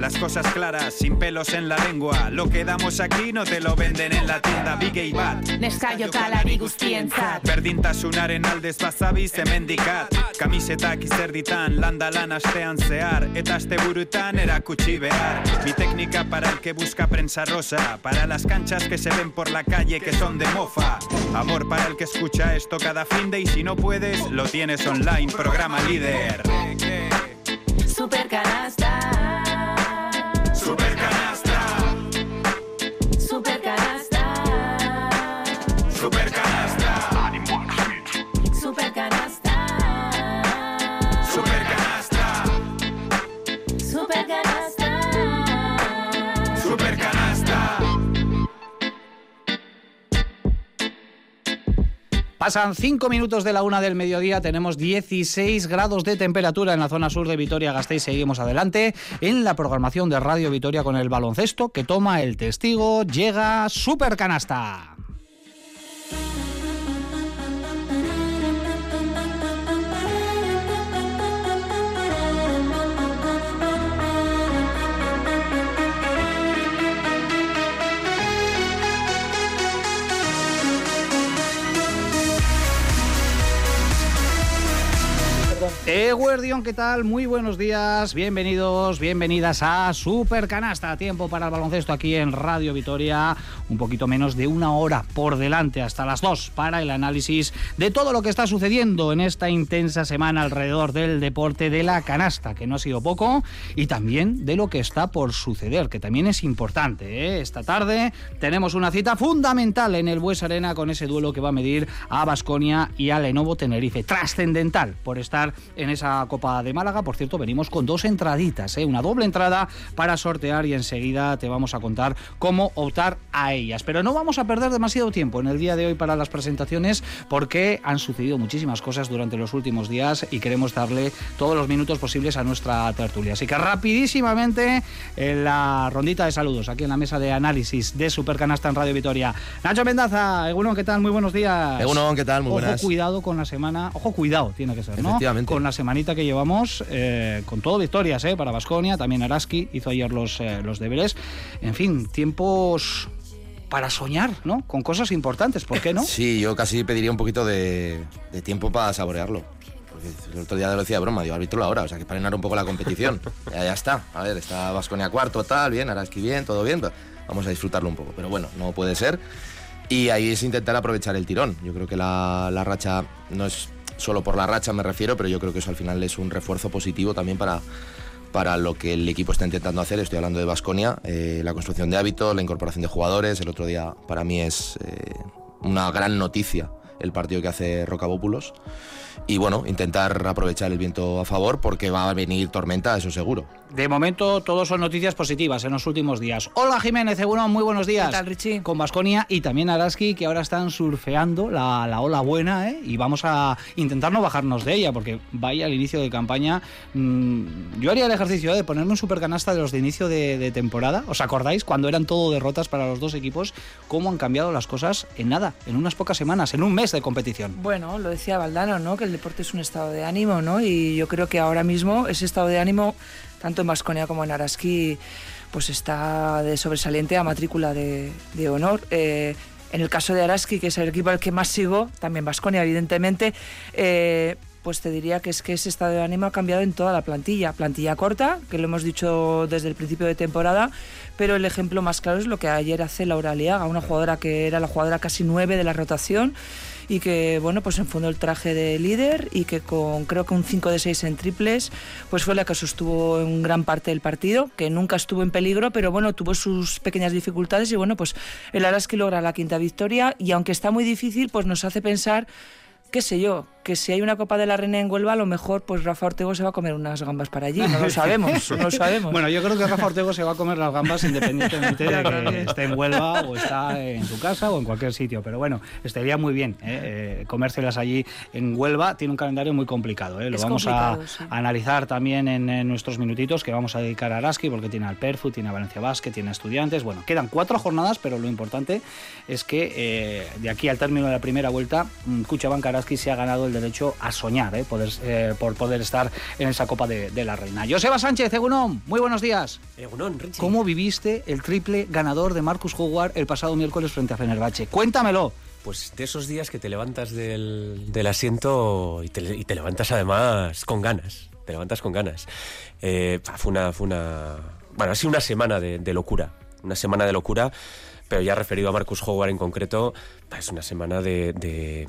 Las cosas claras, sin pelos en la lengua. Lo que damos aquí no te lo venden en la tienda. Big y Bat. kalari guztientzat. Berdintasunaren aldez bazabi zemendikat Kamisetak izerditan, landalan astean zehar Eta aste burutan erakutsi behar Mi técnica para el que busca prensa rosa. Para las canchas que se ven por la calle que son de mofa. Amor para el que escucha esto cada fin de Y si no puedes, lo tienes online, programa líder. Super canasta. Pasan 5 minutos de la una del mediodía, tenemos 16 grados de temperatura en la zona sur de Vitoria-Gasteiz. Seguimos adelante en la programación de Radio Vitoria con el baloncesto que toma el testigo. Llega Super Canasta. Eguerdión, ¿qué tal? Muy buenos días, bienvenidos, bienvenidas a Super Canasta. Tiempo para el baloncesto aquí en Radio Vitoria. Un poquito menos de una hora por delante, hasta las dos, para el análisis de todo lo que está sucediendo en esta intensa semana alrededor del deporte de la canasta, que no ha sido poco, y también de lo que está por suceder, que también es importante. ¿eh? Esta tarde tenemos una cita fundamental en el Bues Arena con ese duelo que va a medir a Basconia y a Lenovo Tenerife. Trascendental por estar en esa Copa de Málaga. Por cierto, venimos con dos entraditas, ¿eh? una doble entrada para sortear y enseguida te vamos a contar cómo optar a ellas. Pero no vamos a perder demasiado tiempo en el día de hoy para las presentaciones porque han sucedido muchísimas cosas durante los últimos días y queremos darle todos los minutos posibles a nuestra tertulia. Así que rapidísimamente en la rondita de saludos aquí en la mesa de análisis de Supercanasta en Radio Vitoria. Nacho Mendaza, Egunon, ¿qué tal? Muy buenos días. Egunon, ¿qué tal? Muy Ojo, buenas. cuidado con la semana. Ojo, cuidado, tiene que ser, ¿no? Efectivamente. Con la semanita que llevamos, eh, con todo victorias, ¿eh? Para Basconia, también Araski hizo ayer los, eh, los deberes. En fin, tiempos para soñar, ¿no? Con cosas importantes, ¿por qué no? Sí, yo casi pediría un poquito de, de tiempo para saborearlo. Porque el otro día lo decía de broma, digo, árbitro la hora, o sea que para llenar un poco la competición. ya, ya está. A ver, está Vasconia cuarto, tal, bien, Araski bien, todo bien. Vamos a disfrutarlo un poco. Pero bueno, no puede ser. Y ahí es intentar aprovechar el tirón. Yo creo que la, la racha no es solo por la racha, me refiero, pero yo creo que eso al final es un refuerzo positivo también para, para lo que el equipo está intentando hacer. Estoy hablando de Basconia, la construcción de hábitos, la incorporación de jugadores. El otro día para mí es eh, una gran noticia el partido que hace Rocabópulos. Y bueno, intentar aprovechar el viento a favor porque va a venir tormenta, eso seguro. De momento, todos son noticias positivas en los últimos días. Hola Jiménez, Egunon, muy buenos días. ¿Qué tal, Richie? Con Basconia y también Araski, que ahora están surfeando la, la ola buena, ¿eh? Y vamos a intentar no bajarnos de ella, porque vaya al inicio de campaña. mmm, yo haría el ejercicio de ponerme un supercanasta de los de inicio de, de temporada. ¿Os acordáis? Cuando eran todo derrotas para los dos equipos, cómo han cambiado las cosas en nada, en unas pocas semanas, en un mes de competición. Bueno, lo decía Valdano, ¿no? Que el deporte es un estado de ánimo, ¿no? Y yo creo que ahora mismo ese estado de ánimo, tanto en Vasconia como en Araski, pues está de sobresaliente a matrícula de, de honor. Eh, en el caso de Araski, que es el equipo al que más sigo, también Vasconia, evidentemente, eh, pues te diría que es que ese estado de ánimo ha cambiado en toda la plantilla. Plantilla corta, que lo hemos dicho desde el principio de temporada, pero el ejemplo más claro es lo que ayer hace Laura Aliaga, una jugadora que era la jugadora casi nueve de la rotación y que bueno pues enfundó el traje de líder y que con creo que un 5 de 6 en triples pues fue la que sostuvo en gran parte del partido que nunca estuvo en peligro pero bueno tuvo sus pequeñas dificultades y bueno pues el Araski logra la quinta victoria y aunque está muy difícil pues nos hace pensar qué sé yo que si hay una Copa de la Reina en Huelva, a lo mejor pues Rafa Ortego se va a comer unas gambas para allí. No lo sabemos, no lo sabemos. Bueno, yo creo que Rafa Ortego se va a comer las gambas independientemente de que esté en Huelva o está en su casa o en cualquier sitio. Pero bueno, estaría muy bien ¿eh? Eh, comérselas allí en Huelva. Tiene un calendario muy complicado. ¿eh? Lo Es vamos a, complicado, sí. a analizar también en, en nuestros minutitos que vamos a dedicar a Araski porque tiene al Perfu, tiene a Valencia Basket, tiene a Estudiantes. Bueno, quedan cuatro jornadas, pero lo importante es que eh, de aquí al término de la primera vuelta, mm, Cuchabank Araski se ha ganado el derecho a soñar ¿eh? Poder, eh, por poder estar en esa Copa de, de la Reina. Joseba Sánchez, Egunon, muy buenos días. Egunon, Richie. ¿Cómo viviste el triple ganador de Marcus Howard el pasado miércoles frente a Fenerbahce? Cuéntamelo. Pues de esos días que te levantas del, del asiento y te, y te levantas además con ganas. Te levantas con ganas. Eh, fue una, fue una. Bueno, ha sido una semana de, de locura. Una semana de locura, pero ya referido a Marcus Howard en concreto, es una semana de, de,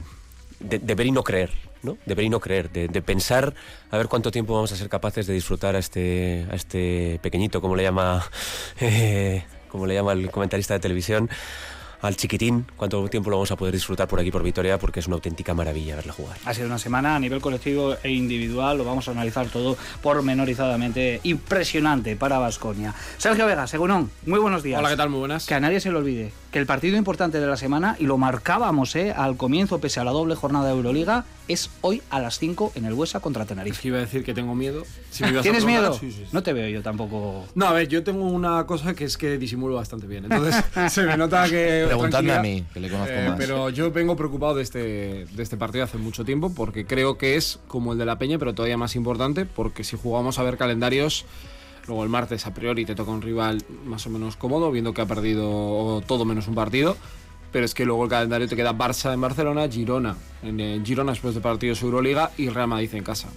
de- de ver y no creer. ¿no? De ver y no creer, de, de pensar a ver cuánto tiempo vamos a ser capaces de disfrutar a este, a este pequeñito, como le llama, eh, como le llama el comentarista de televisión, al chiquitín, cuánto tiempo lo vamos a poder disfrutar por aquí por Vitoria, porque es una auténtica maravilla verle jugar. Ha sido una semana a nivel colectivo e individual, lo vamos a analizar todo pormenorizadamente. Impresionante para Vasconia. Sergio Vega, Segurón, muy buenos días. Hola, ¿qué tal? Muy buenas. Que a nadie se le olvide que el partido importante de la semana, y lo marcábamos ¿eh? al comienzo, pese a la doble jornada de Euroliga, es hoy a las 5 en el Huesa contra Es Tenerife. que iba a decir que tengo miedo. Si me ibas a ¿Tienes miedo? Sí, sí, sí. No te veo yo tampoco. No, a ver, yo tengo una cosa que es que disimulo bastante bien. Entonces, se me nota que. Preguntadme a mí, que le conozco Eh, más. Pero yo vengo preocupado de este, de este partido hace mucho tiempo porque creo que es como el de la Peña, pero todavía más importante porque si jugamos a ver calendarios, luego el martes a priori te toca un rival más o menos cómodo, viendo que ha perdido todo menos un partido. Pero es que luego el calendario te queda Barça en Barcelona, Girona en, eh, Girona después de partidos Euroliga y Real Madrid en casa.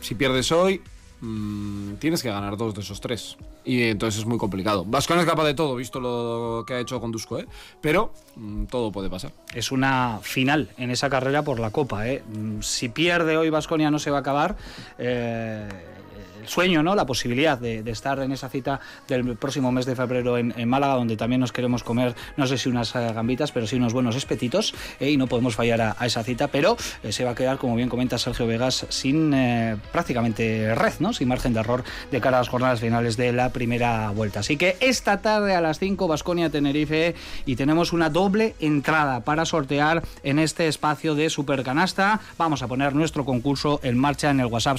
Si pierdes hoy, mm, tienes que ganar dos de esos tres. Y entonces es muy complicado. Vascon es capaz de todo, visto lo que ha hecho con Dusko, ¿eh? Pero mm, todo puede pasar. es una final en esa carrera por la Copa. ¿eh? Mm, Si pierde hoy Vasconia no se va a acabar. eh, sueño, ¿no? La posibilidad de, estar en esa cita del próximo mes de febrero en, Málaga, donde también nos queremos comer, no sé si unas eh, gambitas, pero sí unos buenos espetitos, ¿eh? y no podemos fallar a, esa cita, pero eh, se va a quedar, como bien comenta Sergio Vegas, sin prácticamente red, ¿no? Sin margen de error de cara a las jornadas finales de la primera vuelta. Así que esta tarde a las 5, Vasconia Tenerife, y tenemos una doble entrada para sortear en este espacio de Supercanasta. Vamos a poner nuestro concurso en marcha en el WhatsApp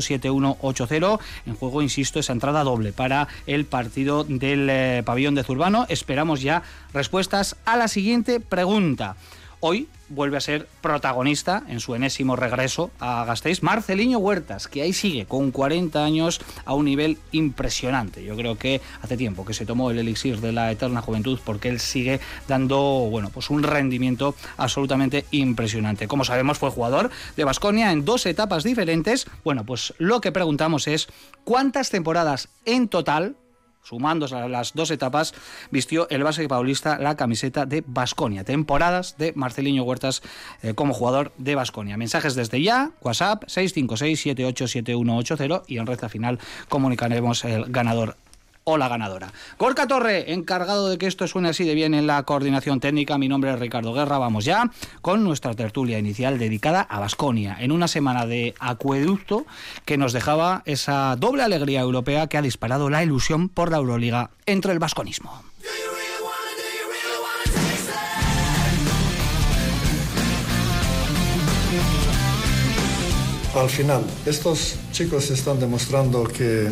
656-787180. En juego, insisto, esa entrada doble para el partido del eh, pabellón de Zurbano. Esperamos ya respuestas a la siguiente pregunta. Hoy vuelve a ser protagonista en su enésimo regreso a Gasteiz, Marceliño Huertas, que ahí sigue con 40 años a un nivel impresionante. Yo creo que hace tiempo que se tomó el elixir de la eterna juventud porque él sigue dando, bueno, pues un rendimiento absolutamente impresionante. Como sabemos, fue jugador de Basconia en dos etapas diferentes. Bueno, pues lo que preguntamos es cuántas temporadas en total sumándose a las dos etapas, vistió el base paulista la camiseta de Basconia. Temporadas de Marceliño Huertas eh, como jugador de Basconia. Mensajes desde ya, WhatsApp 656-787180 y en recta final comunicaremos el ganador o la ganadora. Gorka Torre, encargado de que esto suene así de bien en la coordinación técnica. Mi nombre es Ricardo Guerra. Vamos ya con nuestra tertulia inicial dedicada a Basconia, en una semana de acueducto que nos dejaba esa doble alegría europea que ha disparado la ilusión por la Euroliga entre el vasconismo. Al final, estos chicos están demostrando que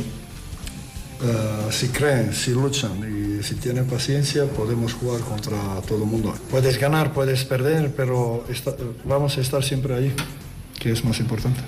eh, si creen, si luchan y si tienen paciencia, podemos jugar contra todo el mundo. Puedes ganar, puedes perder, pero vamos a estar siempre ahí, que es más importante.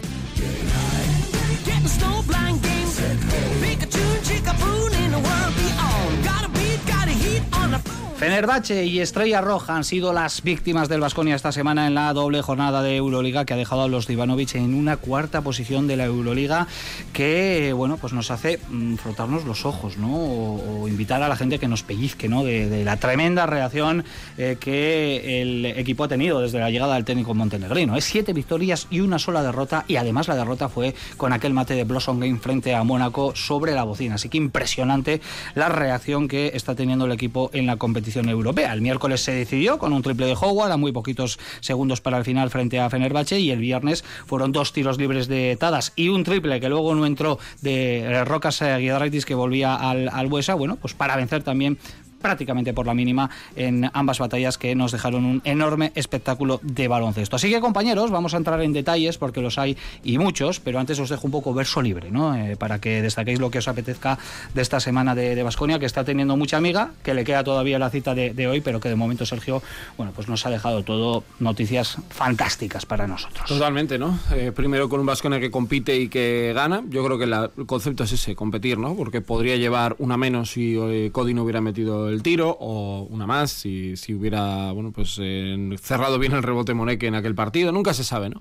Fenerbahce y Estrella Roja han sido las víctimas del Vasconia esta semana en la doble jornada de Euroliga que ha dejado a los de en una cuarta posición de la Euroliga que bueno pues nos hace mm, frotarnos los ojos ¿no? o, invitar a la gente que nos pellizque ¿no? de, de la tremenda reacción eh, que el equipo ha tenido desde la llegada del técnico montenegrino. Es siete victorias y una sola derrota y además la derrota fue con aquel mate de Blossom Game frente a Mónaco sobre la bocina. Así que impresionante la reacción que está teniendo el equipo en la competición europea. El miércoles se decidió con un triple de Howard a muy poquitos segundos para el final frente a Fenerbahce y el viernes fueron dos tiros libres de Tadas y un triple que luego no entró de eh, Rocas eh, Guidarraitis que volvía al, al Buesa, bueno, pues para vencer también prácticamente por la mínima en ambas batallas que nos dejaron un enorme espectáculo de baloncesto. Así que compañeros, vamos a entrar en detalles porque los hay y muchos, pero antes os dejo un poco verso libre, ¿no? Eh, para que destaquéis lo que os apetezca de esta semana de Vasconia, que está teniendo mucha amiga, que le queda todavía la cita de, hoy, pero que de momento Sergio, bueno, pues nos ha dejado todo noticias fantásticas para nosotros. Totalmente, ¿no? Eh, primero con un Vasconia que compite y que gana. Yo creo que la- el concepto es ese, competir, ¿no? Porque podría llevar una menos si eh, Cody no hubiera metido el tiro o una más si, si hubiera, bueno, pues eh, cerrado bien el rebote Moneque en aquel partido. Nunca se sabe, ¿no?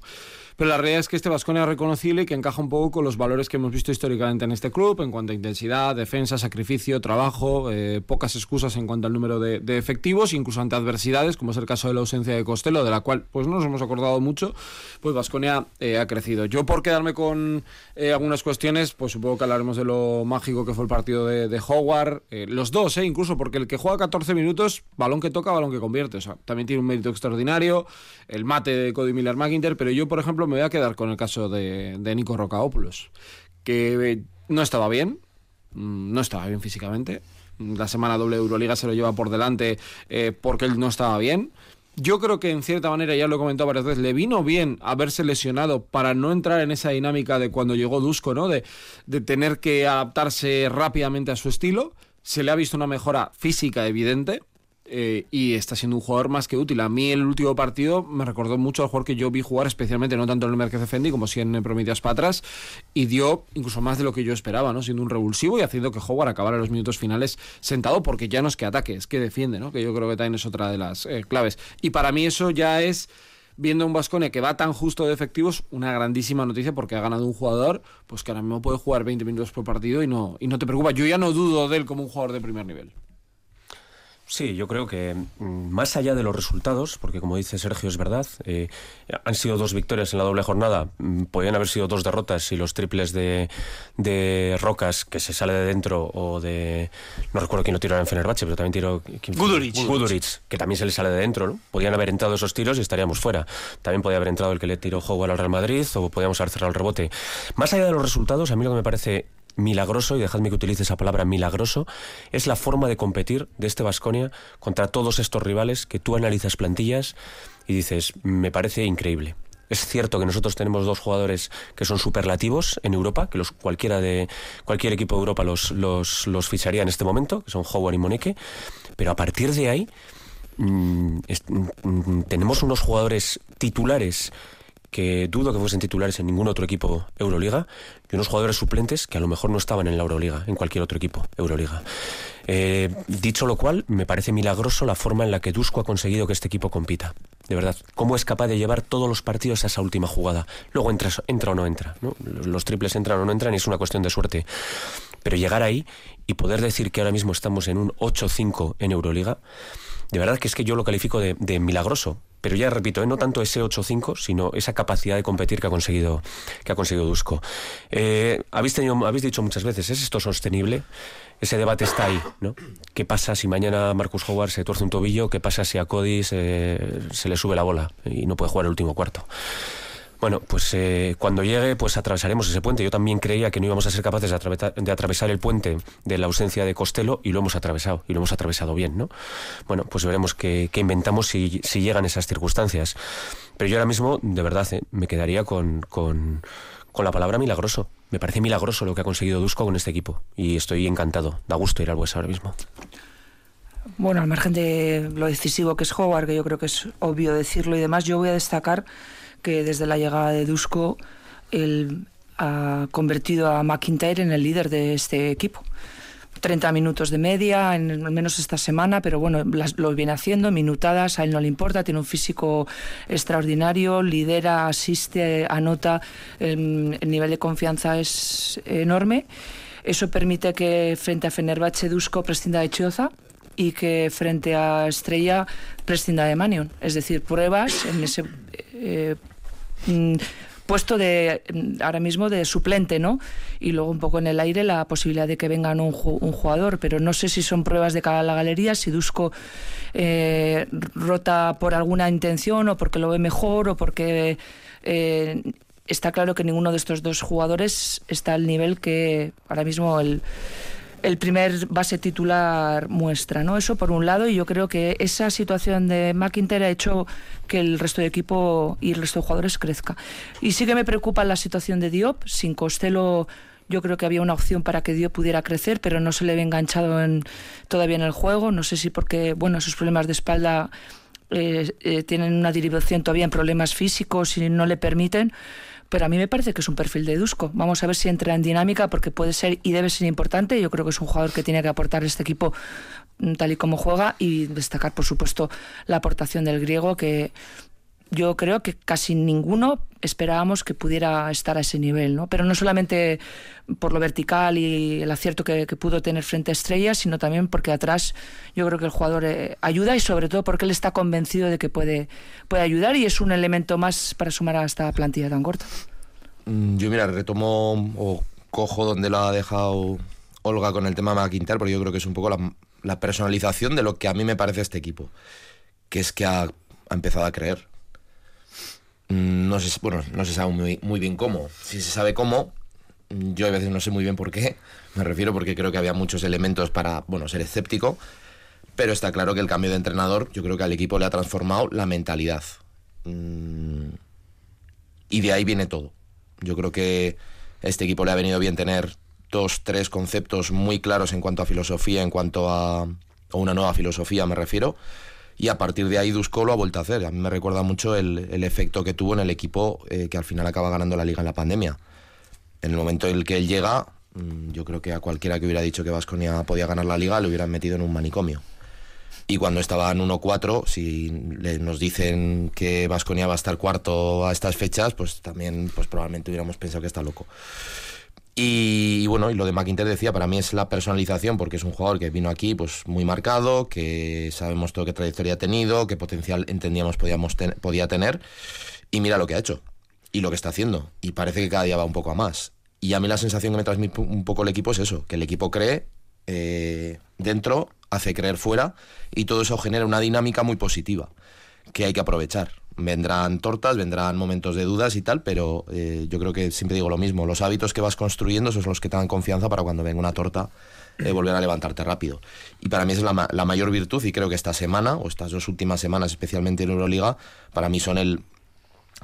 Pero la realidad es que este Vasconia es reconocible y que encaja un poco con los valores que hemos visto históricamente en este club en cuanto a intensidad, defensa, sacrificio, trabajo, eh, pocas excusas en cuanto al número de, efectivos, incluso ante adversidades, como es el caso de la ausencia de Costello, de la cual pues no nos hemos acordado mucho, pues Vasconia ha crecido. Yo por quedarme con eh, algunas cuestiones, pues supongo que hablaremos de lo mágico que fue el partido de, de Howard, eh, los dos, eh, incluso porque el que juega 14 minutos, balón que toca, balón que convierte, o sea, también tiene un mérito extraordinario, el mate de Cody Miller McIntyre, pero yo por ejemplo me voy a quedar con el caso de, de Nico Rocaopoulos, que eh, no estaba bien, mm, no estaba bien físicamente. La semana doble Euroliga se lo lleva por delante eh, porque él no estaba bien. Yo creo que en cierta manera, ya lo he comentado varias veces, le vino bien haberse lesionado para no entrar en esa dinámica de cuando llegó Dusko, ¿no? De, de tener que adaptarse rápidamente a su estilo. Se le ha visto una mejora física evidente. eh, y está siendo un jugador más que útil. A mí el último partido me recordó mucho al jugador que yo vi jugar, especialmente no tanto en el Merkez Fendi como si en Prometheus Patras, y dio incluso más de lo que yo esperaba, ¿no? Siendo un revulsivo y haciendo que Howard acabara los minutos finales sentado, porque ya no es que ataque, es que defiende, ¿no? Que yo creo que también es otra de las eh, claves. Y para mí eso ya es viendo un Vasconia que va tan justo de efectivos, una grandísima noticia porque ha ganado un jugador pues que ahora mismo puede jugar 20 minutos por partido y no, y no te preocupa. Yo ya no dudo de él como un jugador de primer nivel. Sí, yo creo que mm, más allá de los resultados, porque como dice Sergio es verdad, eh, han sido dos victorias en la doble jornada, mm, podían haber sido dos derrotas y los triples de, de Rocas, que se sale de dentro, o de... no recuerdo quién lo tiró en Fenerbahce, pero también tiró... Guduric. Guduric, que también se le sale de dentro, ¿no? Podían haber entrado esos tiros y estaríamos fuera. También podía haber entrado el que le tiró Howard al Real Madrid, o podíamos haber cerrado el rebote. Más allá de los resultados, a mí lo que me parece milagroso, y dejadme que utilice esa palabra milagroso, es la forma de competir de este Vasconia contra todos estos rivales que tú analizas plantillas y dices, me parece increíble. Es cierto que nosotros tenemos dos jugadores que son superlativos en Europa, que los cualquiera de cualquier equipo de Europa los, los, los ficharía en este momento, que son Howard y Moneke, pero a partir de ahí mm, es- mm, tenemos unos jugadores titulares que dudo que fuesen titulares en ningún otro equipo Euroliga y unos jugadores suplentes que a lo mejor no estaban en la Euroliga, en cualquier otro equipo Euroliga. Eh, dicho lo cual, me parece milagroso la forma en la que Dusko ha conseguido que este equipo compita. De verdad, cómo es capaz de llevar todos los partidos a esa última jugada. Luego entra, entra o no entra. los triples entran o no entran y es una cuestión de suerte. Pero llegar ahí y poder decir que ahora mismo estamos en un 8-5 en Euroliga, de verdad que es que yo lo califico de, milagroso. Pero ya repito, ¿eh? no tanto ese 8-5, sino esa capacidad de competir que ha conseguido, que ha conseguido Dusko. Eh, habéis, tenido, habéis dicho muchas veces, ¿es esto sostenible? Ese debate está ahí, ¿no? ¿Qué pasa si mañana Marcus Howard se tuerce un tobillo? ¿Qué pasa si a Cody se le sube la bola y no puede jugar el último cuarto? Bueno, pues eh, cuando llegue, pues atravesaremos ese puente. Yo también creía que no íbamos a ser capaces de, atravesar- el puente de la ausencia de Costello y lo hemos atravesado, y lo hemos atravesado bien, ¿no? Bueno, pues veremos qué, inventamos si, llegan esas circunstancias. Pero yo ahora mismo, de verdad, eh, me quedaría con, la palabra milagroso. Me parece milagroso lo que ha conseguido Dusko con este equipo y estoy encantado. Da gusto ir al Bues ahora mismo. Bueno, al margen de lo decisivo que es Howard, que yo creo que es obvio decirlo y demás, yo voy a destacar que desde la llegada de Dusko él ha convertido a McIntyre en el líder de este equipo. 30 minutos de media, en, al menos esta semana, pero bueno, las- lo viene haciendo, minutadas, a él no le importa, tiene un físico extraordinario, lidera, asiste, anota, el, el nivel de confianza es enorme. Eso permite que frente a Fenerbahce Dusko prescinda de Chioza y que frente a Estrella prescinda de Manion. Es decir, pruebas en ese... eh, mm, puesto de mm, ahora mismo de suplente, ¿no? Y luego un poco en el aire la posibilidad de que venga un, ju- un jugador, pero no sé si son pruebas de cara a la galería, si Dusko eh, rota por alguna intención o porque lo ve mejor o porque eh, está claro que ninguno de estos dos jugadores está al nivel que ahora mismo el, el primer base titular muestra, ¿no? Eso por un lado, y yo creo que esa situación de McIntyre ha hecho que el resto de equipo y el resto de jugadores crezca. Y sí que me preocupa la situación de Diop, sin Costello yo creo que había una opción para que Diop pudiera crecer, pero no se le ve enganchado en, todavía en el juego, no sé si porque, bueno, sus problemas de espalda eh, eh, tienen una derivación todavía en problemas físicos y no le permiten. Pero a mí me parece que es un perfil de Dusko. Vamos a ver si entra en dinámica porque puede ser y debe ser importante. Yo creo que es un jugador que tiene que aportar este equipo mm, tal y como juega y destacar, por supuesto, la aportación del griego que yo creo que casi ninguno esperábamos que pudiera estar a ese nivel, ¿no? Pero no solamente por lo vertical y el acierto que, pudo tener frente a Estrellas, sino también porque atrás yo creo que el jugador eh, ayuda y sobre todo porque él está convencido de que puede, puede ayudar y es un elemento más para sumar a esta plantilla tan corta. Mm, Yo, mira, retomo o cojo donde lo ha dejado Olga con el tema McIntyre, porque yo creo que es un poco la, la personalización de lo que a mí me parece este equipo, que es que ha empezado a creer. No se, bueno, no se sabe muy, muy bien cómo. Si se sabe cómo, yo a veces no sé muy bien por qué. Me refiero porque creo que había muchos elementos para, bueno, ser escéptico. Pero está claro que el cambio de entrenador, yo creo que al equipo le ha transformado la mentalidad. Mm, Y de ahí viene todo. Yo creo que a este equipo le ha venido bien tener dos, tres conceptos muy claros en cuanto a filosofía, en cuanto a, a una nueva filosofía, me refiero. Y a partir de ahí Dusko lo ha vuelto a hacer. A mí me recuerda mucho el, efecto que tuvo en el equipo eh, que al final acaba ganando la liga en la pandemia. En el momento en el que él llega, mm, yo creo que a cualquiera que hubiera dicho que Vasconia podía ganar la liga le hubieran metido en un manicomio. Y cuando estaban 1-4, si nos dicen que Vasconia va a estar cuarto a estas fechas, pues también pues probablemente hubiéramos pensado que está loco. Y, bueno, y lo de McIntyre decía, para mí es la personalización, porque es un jugador que vino aquí pues muy marcado, que sabemos todo qué trayectoria ha tenido, qué potencial entendíamos podíamos podía tener, y mira lo que ha hecho, y lo que está haciendo, y parece que cada día va un poco a más. Y a mí la sensación que me transmite un poco el equipo es eso, que el equipo cree eh, dentro, hace creer fuera, y todo eso genera una dinámica muy positiva, que hay que aprovechar. Vendrán tortas, vendrán momentos de dudas y tal, pero eh, yo creo que siempre digo lo mismo, los hábitos que vas construyendo son los que te dan confianza para cuando venga una torta eh, volver a levantarte rápido. Y para mí es la, la mayor virtud y creo que esta semana, o estas dos últimas semanas, especialmente en Euroliga, para mí son el...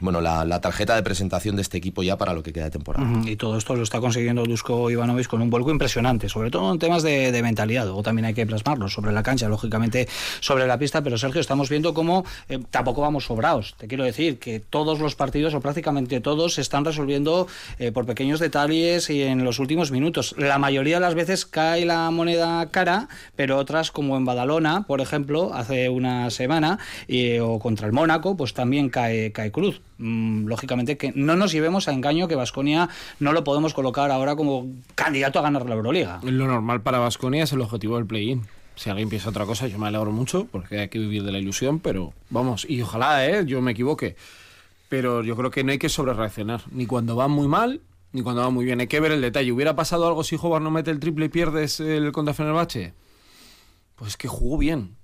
Bueno, la, tarjeta de presentación de este equipo ya para lo que queda de temporada. Y todo esto lo está consiguiendo Dusko Ivanovic con un vuelco impresionante, sobre todo en temas de, mentalidad. Luego también hay que plasmarlo sobre la cancha, lógicamente sobre la pista. Pero Sergio, estamos viendo cómo eh, tampoco vamos sobrados. Te quiero decir que todos los partidos, o prácticamente todos, se están resolviendo eh, por pequeños detalles y en los últimos minutos. La mayoría de las veces cae la moneda cara, pero otras, como en Badalona, por ejemplo, hace una semana, o contra el Mónaco, pues también cae, cae cruz. Mm, lógicamente que no nos llevemos a engaño que Vasconia no lo podemos colocar ahora como candidato a ganar la Euroliga. Lo normal para Vasconia es el objetivo del play-in. Si alguien piensa otra cosa, yo me alegro mucho porque hay que vivir de la ilusión, pero vamos, y ojalá, ¿eh? Yo me equivoque. Pero yo creo que no hay que sobrereaccionar, ni cuando va muy mal, ni cuando va muy bien. Hay que ver el detalle. ¿Hubiera pasado algo si Hobart no mete el triple y pierdes el contra Fenerbahce? Pues es que jugó bien.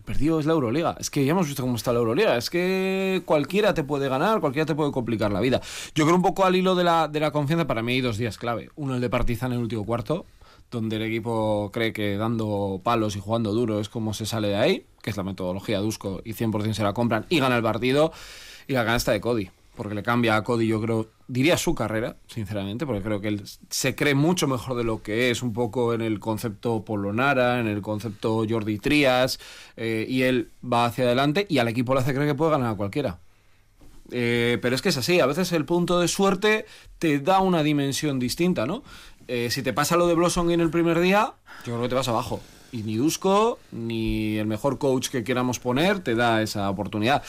Perdió es la Euroliga. Es que ya hemos visto cómo está la Euroliga. Es que cualquiera te puede ganar, cualquiera te puede complicar la vida. Yo creo un poco al hilo de la, de la confianza, para mí hay dos días clave. Uno el de Partizan en el último cuarto, donde el equipo cree que dando palos y jugando duro es como se sale de ahí, que es la metodología de Dusko y 100% se la compran y gana el partido. Y la canasta de Cody, porque le cambia a Cody, yo creo, diría su carrera, sinceramente, porque creo que él se cree mucho mejor de lo que es, un poco en el concepto Polonara, en el concepto Jordi Trias, eh, y él va hacia adelante y al equipo le hace creer que puede ganar a cualquiera. Eh, pero es que es así, a veces el punto de suerte te da una dimensión distinta, ¿no? Eh, si te pasa lo de Blossom en el primer día, yo creo que te vas abajo. Y ni Dusko, ni el mejor coach que queramos poner te da esa oportunidad.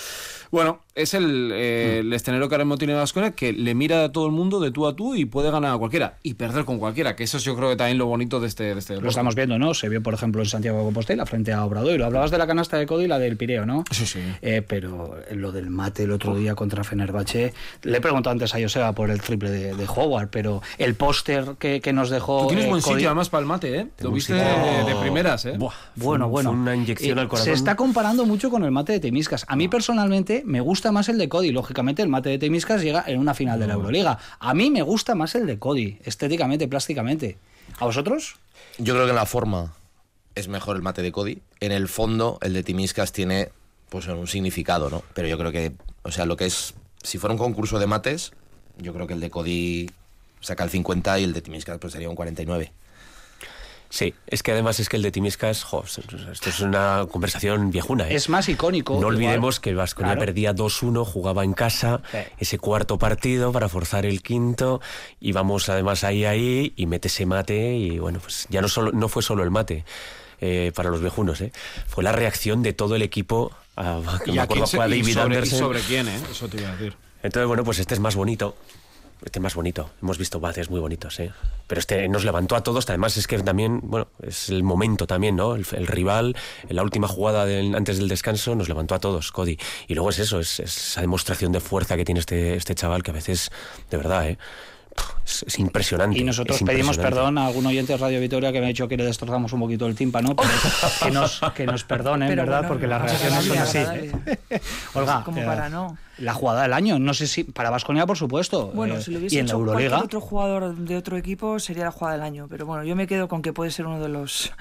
Bueno, es el, eh, el escenario que ahora mismo tiene Vasconia que le mira a todo el mundo de tú a tú y puede ganar a cualquiera y perder con cualquiera, que eso es yo creo que también lo bonito de este, de este Lo estamos viendo, ¿no? Se vio, por ejemplo, en Santiago de Compostela frente a Obradoiro. Hablabas de la canasta de Cody y la del Pireo, ¿no? Sí, sí. Eh, pero lo del mate el otro día contra Fenerbahce, le he preguntado antes a Joseba por el triple de, de Howard, pero el póster que, que nos dejó. Tú tienes eh, buen Cody- sitio además para el mate, ¿eh? Lo viste de, de ¿eh? Buah, Bueno, bueno. una inyección Eh, al corazón. Se está comparando mucho con el mate de Temiscas. A mí personalmente me gusta más el de Cody. Lógicamente, el mate de Temiscas llega en una final de la Euroliga. A mí me gusta más el de Cody, estéticamente, plásticamente. ¿A vosotros? Yo creo que en la forma es mejor el mate de Cody. En el fondo, el de Timiscas tiene pues un significado, ¿no? Pero yo creo que, o sea, lo que es, si fuera un concurso de mates, yo creo que el de Cody saca el 50 y el de Timiscas pues sería un 49. Sí, es que además es que el de Timiscas, jo, esto es una conversación viejuna. ¿eh? Es más icónico. No igual. olvidemos que Vasconia Claro. perdía 2-1, jugaba en casa, Sí. ese cuarto partido para forzar el quinto, y vamos además ahí ahí y mete ese mate y bueno, pues ya no solo no fue solo el mate eh, para los viejunos, ¿eh? fue la reacción de todo el equipo. A, que ¿Y, me a acuerdo quién se- fue a y David sobre, y Anderson. sobre quién, ¿eh? Eso te iba a decir. Entonces, bueno, pues este es más bonito. Este es más bonito. Hemos visto bates muy bonitos, ¿eh? Pero este nos levantó a todos. Además, es que también, bueno, es el momento también, ¿no? El, rival, en la última jugada antes del descanso, nos levantó a todos, Cody. Y luego es eso, es, es esa demostración de fuerza que tiene este, este chaval que a veces, de verdad, ¿eh? Es, es impresionante. Y nosotros pedimos perdón a algún oyente de Radio Victoria que me ha dicho que le destrozamos un poquito el tímpano, pero que nos, que nos perdonen, Pero ¿verdad? bueno, Porque las reacciones son así. agradable, ¿eh? Olga, Como eh, para no. la jugada del año, no sé si para Vasconia, por supuesto. Bueno, eh, si lo y hubiese en la hecho Euroliga. cualquier otro jugador de otro equipo sería la jugada del año. Pero bueno, yo me quedo con que puede ser uno de los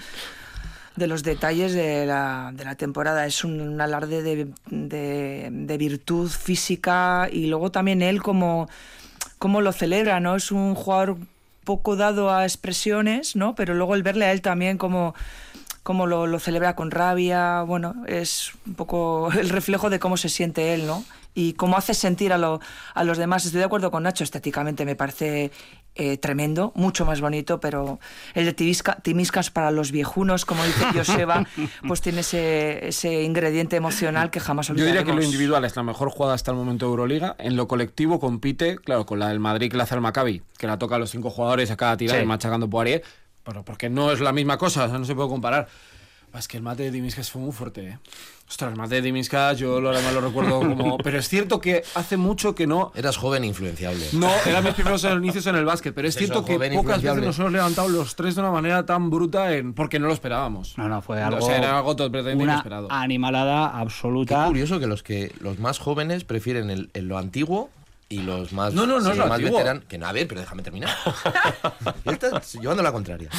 de los detalles de la, de la temporada. Es un, un alarde de, de- de virtud física y luego también él como, como lo celebra, ¿no? Es un jugador poco dado a expresiones, ¿no? Pero luego el verle a él también como cómo lo, lo celebra con rabia, bueno, es un poco el reflejo de cómo se siente él, ¿no? Y cómo hace sentir a, a los demás. Estoy de acuerdo con Nacho, estéticamente me parece eh, tremendo, mucho más bonito, pero el de Timisca- Timiscas para los viejunos, como dice Joseba, pues tiene ese, ese ingrediente emocional que jamás Yo olvidaremos. diría que lo individual es la mejor jugada hasta el momento de Euroliga. En lo colectivo compite, claro, con la del Madrid que la hace el Maccabi, que la toca a los cinco jugadores a cada tirada Sí. y machacando Poirier, pero porque no es la misma cosa, o sea, no se puede comparar. Es que el mate de Dimiscas fue muy fuerte, ¿eh? Ostras, el mate de Dimiscas yo lo, además lo recuerdo como... Pero es cierto que hace mucho que no... Eras joven e influenciable. No, eran mis primeros inicios en el básquet, pero es Eso, cierto que joven, pocas veces nos hemos levantado los tres de una manera tan bruta en... porque no lo esperábamos. No, no, fue O algo. sea, era algo totalmente una inesperado. animalada Qué absoluta. curioso que los que los más jóvenes prefieren el, el lo antiguo y los más, No, no, no es lo más veteranos. Que no, a ver, pero déjame terminar. Estás llevando la contraria.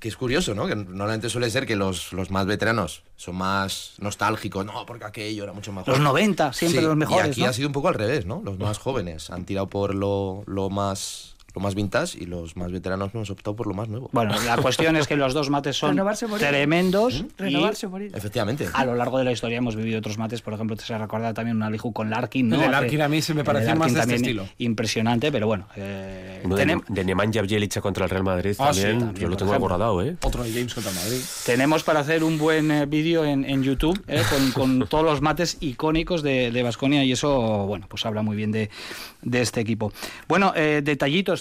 Que es curioso, ¿no? Que normalmente suele ser que los, los más veteranos son más nostálgicos. No, porque aquello era mucho más Los joven. 90, siempre Sí, los mejores. Y aquí ¿no? ha sido un poco al revés, ¿no? Los más jóvenes han tirado por lo, lo más lo más vintage y los más veteranos hemos optado por lo más nuevo. Bueno, la cuestión es que los dos mates son Renovarse tremendos. y Renovarse o morir. Efectivamente. A lo largo de la historia hemos vivido otros mates, por ejemplo, te se recuerda también un Aliju con Larkin, ¿no? El Larkin a mí se me pareció más de este también estilo. Impresionante, pero bueno. eh, Uno de, tenem- de Nemanja Bjelica contra el Real Madrid Ah, sí, también, yo lo tengo guardado, ¿eh? Otro de James contra Madrid. tenemos para hacer un buen eh, vídeo en, en YouTube eh, con, con todos los mates icónicos de Vasconia y eso, bueno, pues habla muy bien de, de este equipo. Bueno, eh,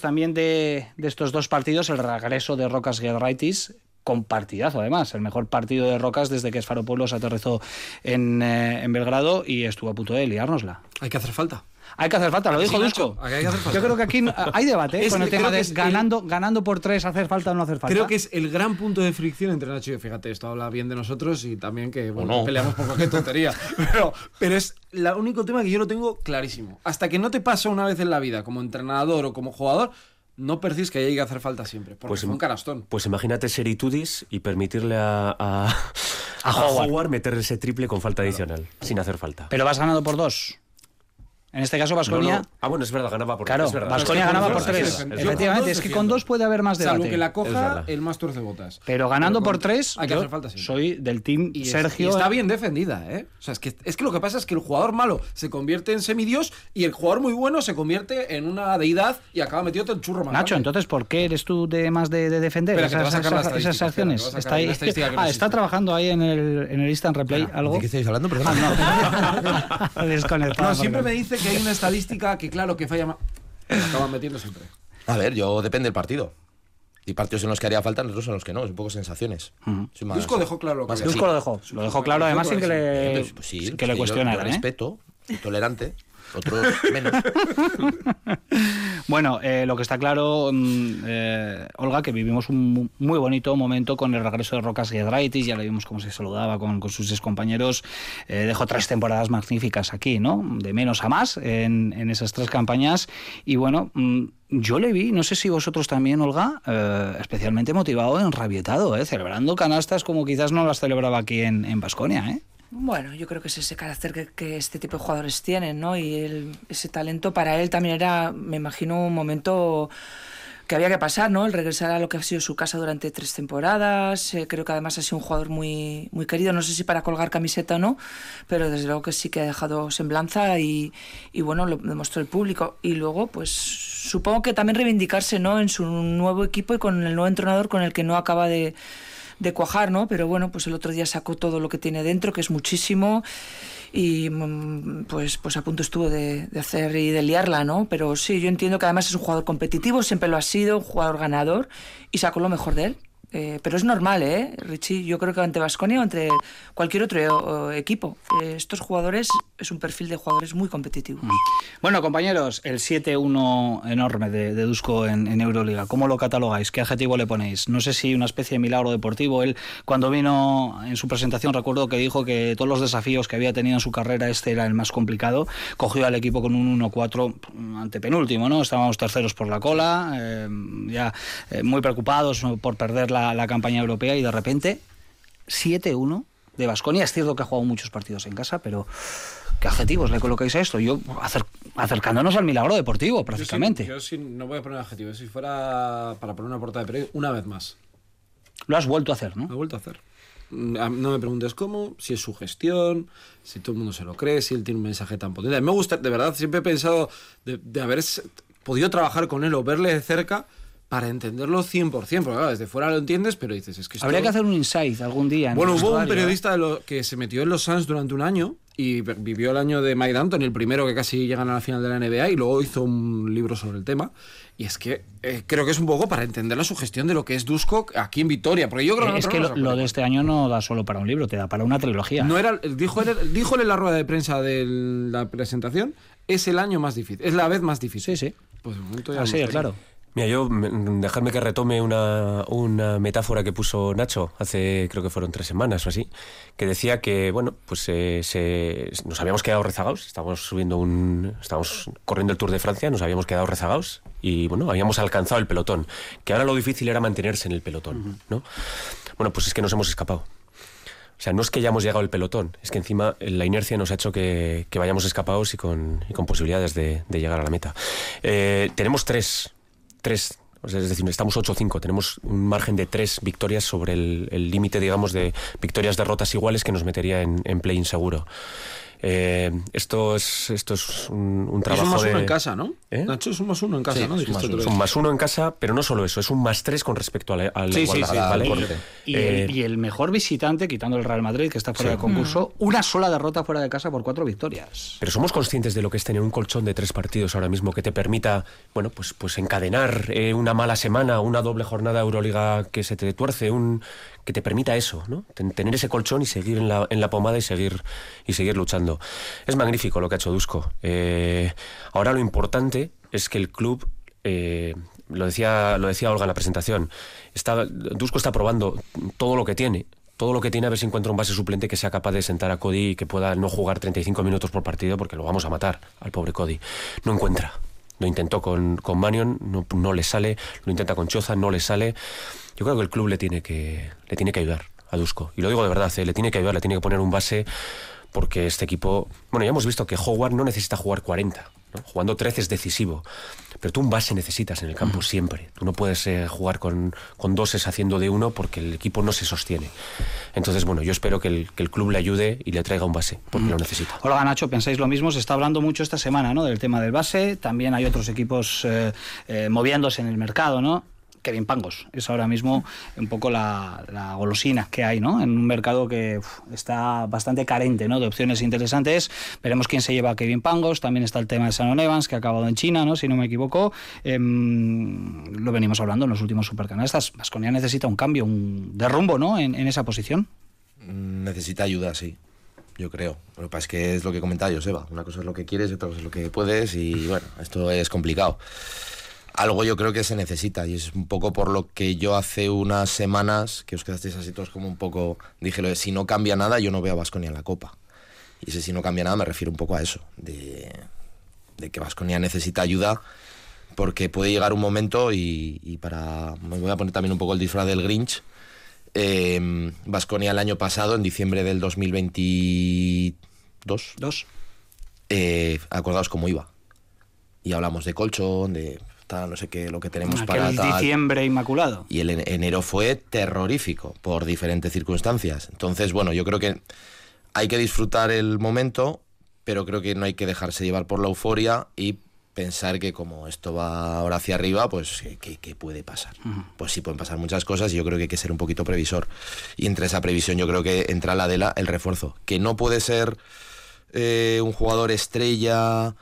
detallitos también de, de estos dos partidos, el regreso de Rocas Guerraitis con partidazo además, el mejor partido de Rocas desde que Esfaropueblos aterrizó en, eh, en Belgrado y estuvo a punto de liárnosla. Hay que hacer falta. Hay que hacer falta, lo dijo Sí, Dusko. Hay. Yo creo que aquí hay debate eh, Es con el tema de es el- ganando, ganando por tres, hacer falta o no hacer falta. Creo que es el gran punto de fricción entre Nacho y yo. Fíjate, esto habla bien de nosotros y también que bueno, no. peleamos por cualquier tontería. Pero, pero es el único tema que yo lo tengo clarísimo. Hasta que no te pasa una vez en la vida como entrenador o como jugador, no percibes que haya que hacer falta siempre. Porque Pues fue un canastón. Pues imagínate ser Itudis y permitirle a, a, A a Howard. Howard meter ese triple con falta adicional, sin hacer falta. Pero vas ganando por dos. En este caso, No, Vasconia. no. Ah, bueno, es verdad, ganaba por Claro, es verdad. Baskonia Es que ganaba por tres. es. Efectivamente, es que con dos puede haber más debate. Salvo que la coja el más tuerce botas. Pero ganando con- por tres, hay que yo hacer falta siempre. soy del team Y es- Sergio. y está bien defendida, ¿eh? O sea, es que, es que lo que pasa es que el jugador malo se convierte en semidios y el jugador muy bueno se convierte en una deidad y acaba metido el churro más Nacho, entonces, ¿por qué eres tú de más de, de defender Espera, que te esas, va a sacar la esas- esas estadística, acciones? espera, Está, ahí, no Ah, está trabajando ahí en el, en el instant replay algo. ¿De qué estáis hablando? Perdón. Ah, no. Desconectado. No, siempre me dice que hay una estadística que, claro, que falla más. Acaban metiendo siempre. A ver, yo depende del partido. Y partidos en los que haría falta, otros en los que no. Es un poco sensaciones. Más- Dusko dejó claro lo que. Dusko lo dejó. Lo dejó claro, además, sin que le, Pues, sí, sin pues que le yo- cuestionara. Yo, ¿eh? respeto, tolerante. Otros menos. Bueno, eh, lo que está claro, mm, eh, Olga, que vivimos un mu- muy bonito momento con el regreso de Rocas Giedraitis, ya le vimos cómo se saludaba con, con sus excompañeros. Eh, dejó tres temporadas magníficas aquí, ¿no? De menos a más en, en esas tres campañas. Y bueno, mm, yo le vi, no sé si vosotros también, Olga, eh, especialmente motivado, enrabietado, ¿eh? celebrando canastas como quizás no las celebraba aquí en Vasconia. ¿eh? Bueno, yo creo que es ese carácter que, este tipo de jugadores tienen, ¿no? Y ese talento para él también era, me imagino, un momento que había que pasar, ¿no? El regresar a lo que ha sido su casa durante tres temporadas. eh, creo que además ha sido un jugador muy, muy querido, no sé si para colgar camiseta o no, pero desde luego que sí que ha dejado semblanza y, y bueno, lo demostró el público. Y luego, pues supongo que también reivindicarse, ¿no? En su nuevo equipo y con el nuevo entrenador con el que no acaba de de cuajar, ¿no? Pero bueno, pues el otro día sacó todo lo que tiene dentro, que es muchísimo, y mm, pues, pues a punto estuvo de, de hacer y de liarla, ¿no? Pero sí, yo entiendo que además es un jugador competitivo, siempre lo ha sido, un jugador ganador, y sacó lo mejor de él. Eh, pero es normal, ¿eh, Richie? Yo creo que ante Vasconia o entre cualquier otro eh, equipo, eh, estos jugadores es un perfil de jugadores muy competitivo. Bueno, compañeros, el 7-1 enorme de, de Dusko en, en Euroliga, ¿cómo lo catalogáis? ¿Qué adjetivo le ponéis? No sé si una especie de milagro deportivo. Él, cuando vino en su presentación, recuerdo que dijo que todos los desafíos que había tenido en su carrera, este era el más complicado. Cogió al equipo con un 1-4 antepenúltimo, ¿no? Estábamos terceros por la cola, ya muy preocupados por perder la, la campaña europea y de repente 7-1 de Basconia. Es cierto que ha jugado muchos partidos en casa, pero ¿qué adjetivos le colocáis a esto? Yo acer- acercándonos al milagro deportivo, prácticamente. Yo, sí, yo sí no voy a poner adjetivo. Si fuera para poner una portada de periódico, una vez más. Lo has vuelto a hacer, ¿no? Lo he vuelto a hacer. Mm, No me preguntes cómo, si es su gestión, si todo el mundo se lo cree, si él tiene un mensaje tan potente. Me gusta, de verdad, siempre he pensado de, de haber podido trabajar con él o verle de cerca para entenderlo 100%, porque claro, desde fuera lo entiendes, pero dices, es que esto- Habría que hacer un insight algún día. en Bueno, hubo un ¿eh? periodista de lo- que se metió en los Suns durante un año y vi- vivió el año de Mike D'Antoni, el primero que casi llegan a la final de la NBA, y luego hizo un libro sobre el tema. Y es que eh, creo que es un poco para entender la sugestión de lo que es Dusko aquí en Vitoria, porque yo creo Eh, que, es nosotros que lo, de este año no da solo para un libro, te da para una trilogía. No era, dijo, él, dijo él en la rueda de prensa de la presentación, es el año más difícil, es la vez más difícil. Sí, sí. Pues de momento ya Así es, claro. Mira, yo, me- dejadme que retome una, una metáfora que puso Nacho hace, creo que fueron tres semanas o así, que decía que, bueno, pues eh, se- nos habíamos quedado rezagados, estábamos subiendo un, estábamos corriendo el Tour de Francia, nos habíamos quedado rezagados y, bueno, habíamos alcanzado el pelotón, que ahora lo difícil era mantenerse en el pelotón, ¿no? Bueno, pues es que nos hemos escapado. O sea, no es que hayamos llegado al pelotón, es que encima la inercia nos ha hecho que, que vayamos escapados y con, y con posibilidades de, de llegar a la meta. Eh, tenemos tres, tres, es decir, estamos 8-5, tenemos un margen de tres victorias sobre el límite, digamos, de victorias-derrotas iguales que nos metería en, en play inseguro. Eh, esto es esto es un, un Es trabajo un más de... uno en casa, ¿no? ¿Eh? Nacho, es un más uno en casa, Sí, ¿no? es un más uno. Es día. un más uno en casa, pero no solo eso, es un más tres con respecto al, al Sí, sí, igualdad, sí, ¿vale? Y, Eh, el, y el mejor visitante, quitando el Real Madrid, que está fuera Sí. de concurso, una sola derrota fuera de casa por cuatro victorias. Pero somos conscientes de lo que es tener un colchón de tres partidos ahora mismo que te permita, bueno, pues, pues encadenar eh, una mala semana, una doble jornada Euroliga que se te tuerce, un que te permita eso, tener ese colchón y seguir en la, en la pomada y seguir y seguir luchando. Es magnífico lo que ha hecho Dusko. Eh, ahora lo importante es que el club eh, lo decía lo decía Olga en la presentación. Está, Dusko está probando todo lo que tiene todo lo que tiene a ver si encuentra un base suplente que sea capaz de sentar a Cody y que pueda no jugar 35 minutos por partido porque lo vamos a matar al pobre Cody. No encuentra. Lo intentó con, con Manion, no, no le sale. Lo intenta con Choza, no le sale. Yo creo que el club le tiene que, le tiene que ayudar a Dusko. Y lo digo de verdad, ¿eh? le tiene que ayudar, le tiene que poner un base porque este equipo, bueno, ya hemos visto que Howard no necesita jugar 40, ¿no? jugando 13 es decisivo, pero tú un base necesitas en el campo siempre, tú no puedes eh, jugar con, con doses haciendo de uno porque el equipo no se sostiene. Entonces, bueno, yo espero que el, que el club le ayude y le traiga un base, porque lo necesita. Hola Nacho, pensáis lo mismo, se está hablando mucho esta semana ¿no? del tema del base, también hay otros equipos eh, eh, moviéndose en el mercado, ¿no? Kevin Pangos es ahora mismo un poco la, golosina que hay ¿no? en un mercado que está bastante carente ¿no? de opciones interesantes. Veremos quién se lleva a Kevin Pangos. También está el tema de Shannon Evans, que ha acabado en China, ¿no? si no me equivoco. Em, lo venimos hablando en los últimos supercanastas. Vasconia necesita un cambio, un de rumbo ¿no? en, esa posición. Necesita ayuda, sí. Yo creo. Lo es que es lo que comentaba Joseba. Una cosa es lo que quieres otra cosa es lo que puedes. Y bueno, esto es complicado. Algo yo creo que se necesita. Y es un poco por lo que yo hace unas semanas, que os quedasteis así todos como un poco. Dije lo de si no cambia nada, yo no veo a Vasconia en la Copa. Y ese si no cambia nada me refiero un poco a eso. De, de que Vasconia necesita ayuda. Porque puede llegar un momento y, y para. Me voy a poner también un poco el disfraz del Grinch. Vasconia el año pasado, en diciembre del 2022, Dos. eh, acordaos cómo iba. Y hablamos de colchón, de tal, no sé qué, lo que tenemos para tal. diciembre inmaculado. Y el en- enero fue terrorífico por diferentes circunstancias. Entonces, bueno, yo creo que hay que disfrutar el momento, pero creo que no hay que dejarse llevar por la euforia y pensar que como esto va ahora hacia arriba, pues ¿qué- ¿qué, qué puede pasar? Pues sí, pueden pasar muchas cosas y yo creo que hay que ser un poquito previsor. Y entre esa previsión yo creo que entra la de la, el refuerzo, que no puede ser eh, un jugador estrella...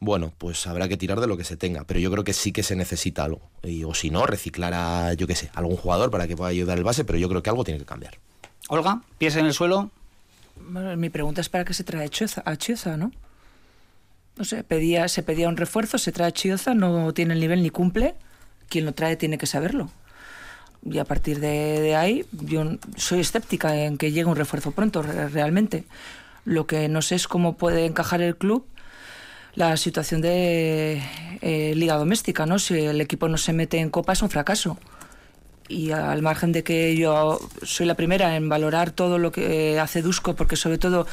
Bueno, pues habrá que tirar de lo que se tenga, pero yo creo que sí que se necesita algo. Y, o si no, reciclar a, yo qué sé, algún jugador para que pueda ayudar el base, pero yo creo que algo tiene que cambiar. Olga, pies en el suelo. Bueno, mi pregunta es para qué se trae Chioza- a Chioza, ¿no? No sé, pedía, se pedía un refuerzo, se trae a Chioza, no tiene el nivel ni cumple. Quien lo trae tiene que saberlo. Y a partir de, de ahí, yo soy escéptica en que llegue un refuerzo pronto, re- realmente. Lo que no sé es cómo puede encajar el club la situación de eh, liga doméstica, ¿no? Si el equipo no se mete en copa es un fracaso. Y al margen de que yo soy la primera en valorar todo lo que hace Dusko, porque sobre todo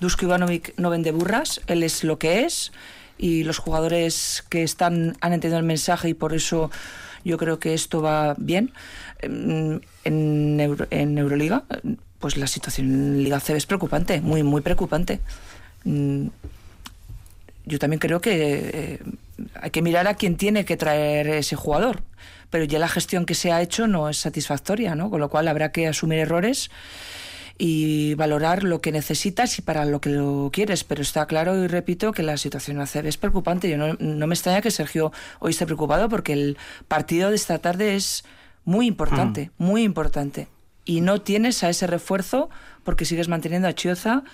Dusko Ivanovic no vende burras, él es lo que es y los jugadores que están han entendido el mensaje y por eso yo creo que esto va bien. En, en, Euro- en Euroliga, pues la situación en Liga CB es preocupante, muy, muy preocupante. Mm, yo también creo que eh, hay que mirar a quién tiene que traer ese jugador. Pero ya la gestión que se ha hecho no es satisfactoria, ¿no? Con lo cual habrá que asumir errores y valorar lo que necesitas y para lo que lo quieres. Pero está claro y repito que la situación ACB es preocupante. Yo no, no me extraña que Sergio hoy esté preocupado porque el partido de esta tarde es muy importante, muy importante. Y no tienes a ese refuerzo porque sigues manteniendo a Chioza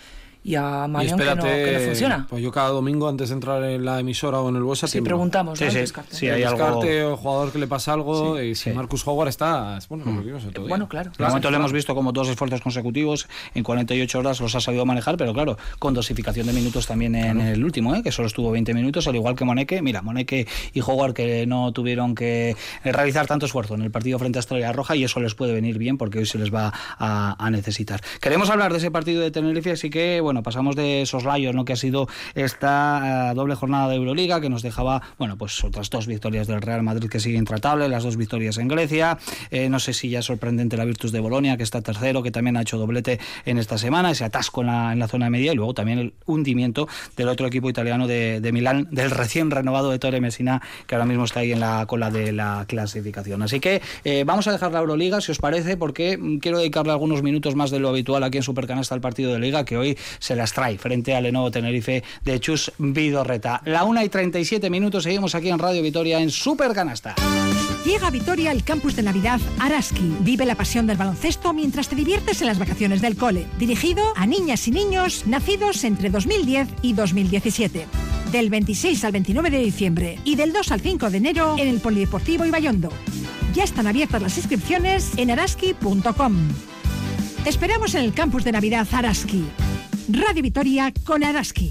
y a Y Marion que no, espérate, que no funciona. pues yo cada domingo antes de entrar en la emisora o en el Bosa Si tiemblo. preguntamos, ¿no? Sí, El sí, descarte. sí, el hay algo- descarte o jugador que le pasa algo y si sí. Marcus Howard está bueno lo vimos el otro día. Bueno, claro. De momento le hemos visto como dos esfuerzos consecutivos en 48 horas los ha sabido manejar, pero claro, con dosificación de minutos también en el último, ¿eh? que solo estuvo 20 minutos, al igual que Moneke. Mira, Moneke y Howard que no tuvieron que realizar tanto esfuerzo en el partido frente a Estrella Roja y eso les puede venir bien porque hoy se les va a, a necesitar. Queremos hablar de ese partido de Tenerife, así que bueno, pasamos de soslayos, ¿no? que ha sido esta eh, doble jornada de Euroliga que nos dejaba, bueno, pues otras dos victorias del Real Madrid que sigue intratable, las dos victorias en Grecia. Eh, no sé si ya es sorprendente la Virtus de Bolonia, que está tercero, que también ha hecho doblete en esta semana, ese atasco en la, en zona media y luego también el hundimiento del otro equipo italiano de, de Milán, del recién renovado de Torre Messina, que ahora mismo está ahí en la cola de la clasificación. Así que eh, vamos a dejar la Euroliga, si os parece, porque mm, quiero dedicarle algunos minutos más de lo habitual aquí en Supercanasta al partido de Liga, que hoy se las trae frente al Lenovo Tenerife de Chus Vidorreta. La 1 y 37 minutos, seguimos aquí en Radio Vitoria en Supercanasta. Llega a Vitoria el campus de Navidad Araski. Vive la pasión del baloncesto mientras te diviertes en las vacaciones del cole. Dirigido a niñas y niños nacidos entre 2010 y 2017. Del 26 al 29 de diciembre y del 2 al 5 de enero en el Polideportivo Ibayondo. Ya están abiertas las inscripciones en araski.com. Te esperamos en el campus de Navidad Araski. Radio Vitoria con Araski.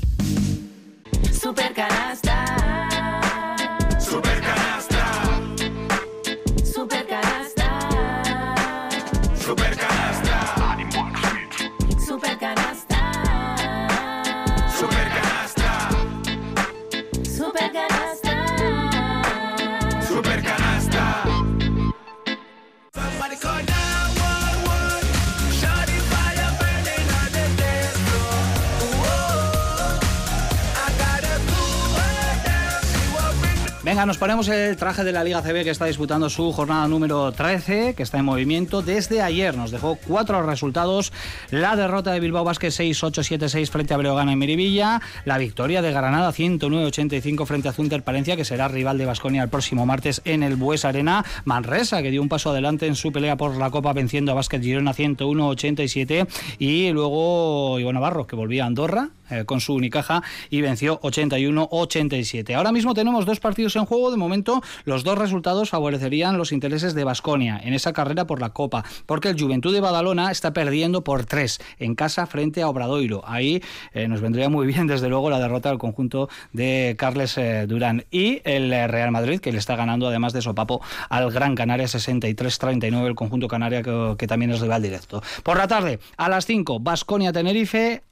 Venga, nos ponemos el traje de la Liga CB que está disputando su jornada número 13, que está en movimiento desde ayer. Nos dejó cuatro resultados. La derrota de Bilbao Basket 6-8-7-6 frente a Breogana en Miribilla. La victoria de Granada 109-85 frente a Zunter Palencia, que será rival de Basconia el próximo martes en el Bues Arena. Manresa, que dio un paso adelante en su pelea por la Copa venciendo a Basket Girona 101-87. Y luego Iván Navarro, que volvía a Andorra eh, con su Unicaja y venció 81-87. Ahora mismo tenemos dos partidos en juego. De momento, los dos resultados favorecerían los intereses de Basconia en esa carrera por la Copa, porque el Juventud de Badalona está perdiendo por tres en casa frente a Obradoiro. Ahí eh, nos vendría muy bien, desde luego, la derrota del conjunto de Carles eh, Durán y el Real Madrid, que le está ganando además de sopapo al Gran Canaria 63-39, el conjunto canaria que, que también es rival directo. Por la tarde, a las 5, Basconia-Tenerife,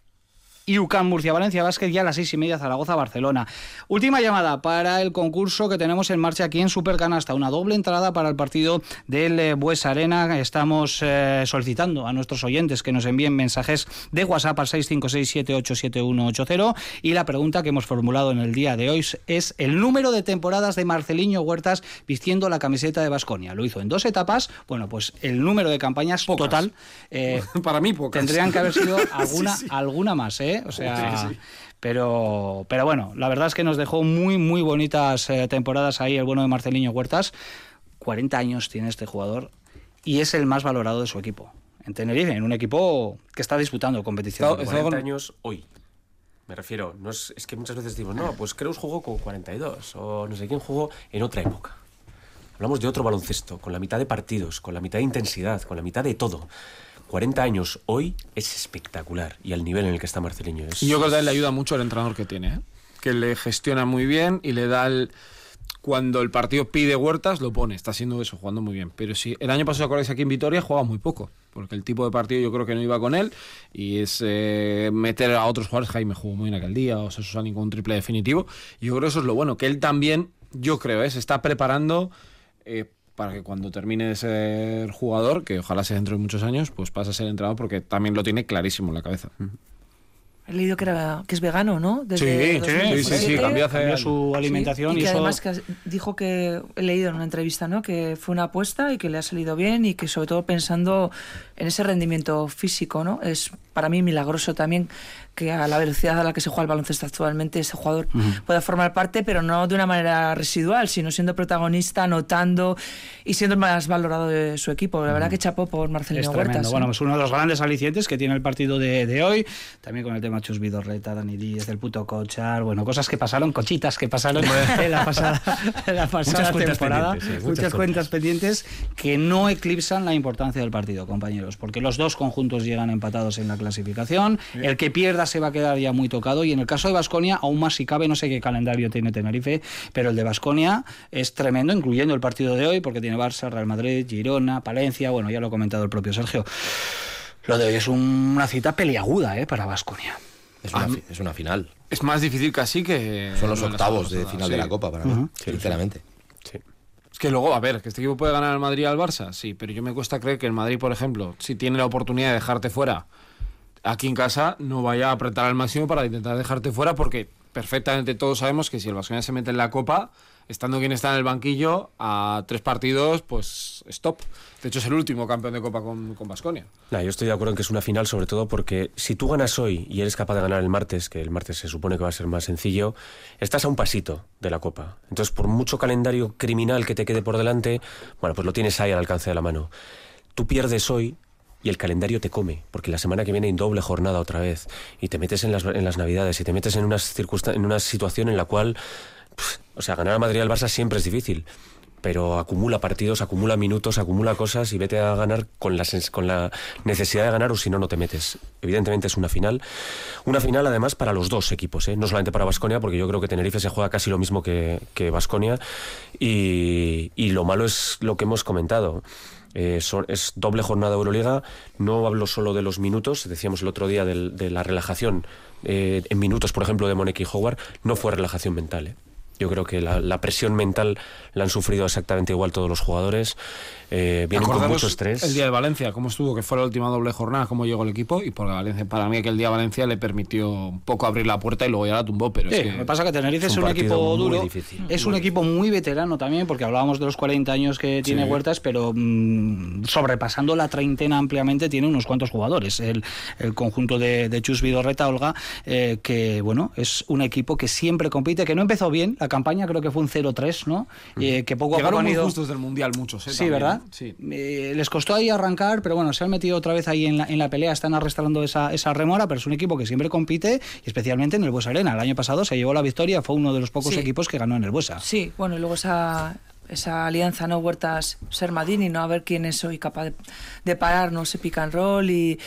y UCAM Murcia Valencia Vázquez ya a las seis y media Zaragoza Barcelona. Última llamada para el concurso que tenemos en marcha aquí en Supercanasta, una doble entrada para el partido del eh, Bues Arena. Estamos eh, solicitando a nuestros oyentes que nos envíen mensajes de WhatsApp al 656787180 y la pregunta que hemos formulado en el día de hoy es el número de temporadas de Marceliño Huertas vistiendo la camiseta de Basconia. Lo hizo en dos etapas. Bueno, pues el número de campañas total eh, Para mí, pocas. tendrían que haber sido alguna, Sí, sí. alguna más, ¿eh? O sea, Sí, sí. pero, pero bueno, la verdad es que nos dejó muy, muy bonitas eh, temporadas ahí el bueno de Marceliño Huertas. 40 años tiene este jugador y es el más valorado de su equipo. En Tenerife, en un equipo que está disputando competición. Está- está 40 con- años hoy. Me refiero, no es, es que muchas veces decimos, no, pues Creus jugó con 42 o no sé quién jugó en otra época. Hablamos de otro baloncesto, con la mitad de partidos, con la mitad de intensidad, con la mitad de todo. 40 años hoy es espectacular y al nivel en el que está Marceliño es... Yo creo que le ayuda mucho el entrenador que tiene, ¿eh? que le gestiona muy bien y le da el... Cuando el partido pide huertas, lo pone. Está haciendo eso, jugando muy bien. Pero si el año pasado, acordáis aquí en Vitoria, jugaba muy poco. Porque el tipo de partido yo creo que no iba con él. Y es eh, meter a otros jugadores. Jaime jugó muy bien aquel día, o sea, Susani con un triple definitivo. Y yo creo que eso es lo bueno. Que él también, yo creo, ¿eh? se está preparando eh, para que cuando termine de ser jugador, que ojalá sea dentro de muchos años, pues pase a ser entrenador porque también lo tiene clarísimo en la cabeza. He leído que, era, que es vegano, ¿no? Sí, sí, sí, sí, sí, cambió hace Cambió su alimentación y y, que eso- además que dijo que he leído en una entrevista no que fue una apuesta y que le ha salido bien y que sobre todo pensando en ese rendimiento físico no es para mí milagroso también que a la velocidad a la que se juega el baloncesto actualmente ese jugador pueda formar parte pero no de una manera residual sino siendo protagonista anotando y siendo el más valorado de su equipo la verdad que chapó por Es Marcelino. Huertas ¿eh? Bueno, pues uno de los grandes alicientes que tiene el partido de, de hoy, también con el tema Chus Vidorreta, Dani Díez, del puto Cochar, bueno, cosas que pasaron, cochitas que pasaron en la pasada, en la pasada Muchas cuentas temporada, sí, muchas, muchas cuentas pendientes que no eclipsan la importancia del partido, compañeros, porque los dos conjuntos llegan empatados en la clasificación, el que pierda se va a quedar ya muy tocado y en el caso de Basconia, aún más si cabe, no sé qué calendario tiene Tenerife, pero el de Basconia es tremendo, incluyendo el partido de hoy, porque tiene Barça, Real Madrid, Girona, Palencia, bueno, ya lo ha comentado el propio Sergio. Lo de hoy es una cita peliaguda ¿eh? para. Es una, fi- es una final. Es más difícil casi que... Son los octavos de final sí. de la Copa para mí, sinceramente. Sí. Es que luego, a ver, que este equipo puede ganar al Madrid y al Barça, sí, pero yo me cuesta creer que el Madrid, por ejemplo, si tiene la oportunidad de dejarte fuera aquí en casa, no vaya a apretar al máximo para intentar dejarte fuera, porque perfectamente todos sabemos que si el Vasconia se mete en la Copa, estando quien está en el banquillo, a tres partidos, pues stop. De hecho, es el último campeón de Copa con Vasconia. Nah, yo estoy de acuerdo en que es una final, sobre todo porque si tú ganas hoy y eres capaz de ganar el martes, que el martes se supone que va a ser más sencillo, estás a un pasito de la Copa. Entonces, por mucho calendario criminal que te quede por delante, bueno, pues lo tienes ahí al alcance de la mano. Tú pierdes hoy y el calendario te come, porque la semana que viene hay doble jornada otra vez, y te metes en las, en las navidades, y te metes en, unas en una situación en la cual, o sea, ganar al Madrid y al Barça siempre es difícil pero acumula partidos, acumula minutos, acumula cosas y vete a ganar con la, con la necesidad de ganar o si no, no te metes. Evidentemente es una final. Una final además para los dos equipos, ¿eh? no solamente para Basconia, porque yo creo que Tenerife se juega casi lo mismo que Basconia y, lo malo es lo que hemos comentado. Eh, es doble jornada Euroliga. No hablo solo de los minutos. Decíamos el otro día de, la relajación eh, en minutos, por ejemplo, de Moneki y Howard. No fue relajación mental. Yo creo que la, la presión mental la han sufrido exactamente igual todos los jugadores. Eh, vienen con mucho estrés. El día de Valencia, cómo estuvo, que fue la última doble jornada, cómo llegó el equipo. Y porque Valencia, para mí, que el día de Valencia le permitió un poco abrir la puerta y luego ya la tumbó. Pero Sí, es que me pasa que Tenerife es un equipo muy duro, difícil. es un equipo muy veterano también, porque hablábamos de los 40 años que tiene Sí. Huertas, pero mm, sobrepasando la treintena ampliamente tiene unos cuantos jugadores. El, el conjunto de, de Chus Vidorreta, Olga, eh, que bueno, es un equipo que siempre compite, que no empezó bien, la campaña creo que fue un 0-3, ¿no? Eh, que poco a poco llegaron han muy ido... justos del Mundial muchos, ¿eh? Sí, también, ¿verdad? Sí. Eh, les costó ahí arrancar, pero bueno, se han metido otra vez ahí en la, en la pelea, están arrastrando esa, esa remora, pero es un equipo que siempre compite, y especialmente en el Buesa Arena. El año pasado se llevó la victoria, fue uno de los pocos Sí. equipos que ganó en el Buesa. Sí, bueno, y luego esa, esa alianza, ¿no? Huertas Sermadini, ¿no? A ver quién es hoy capaz de, parar, ¿no? Ese pick and roll y,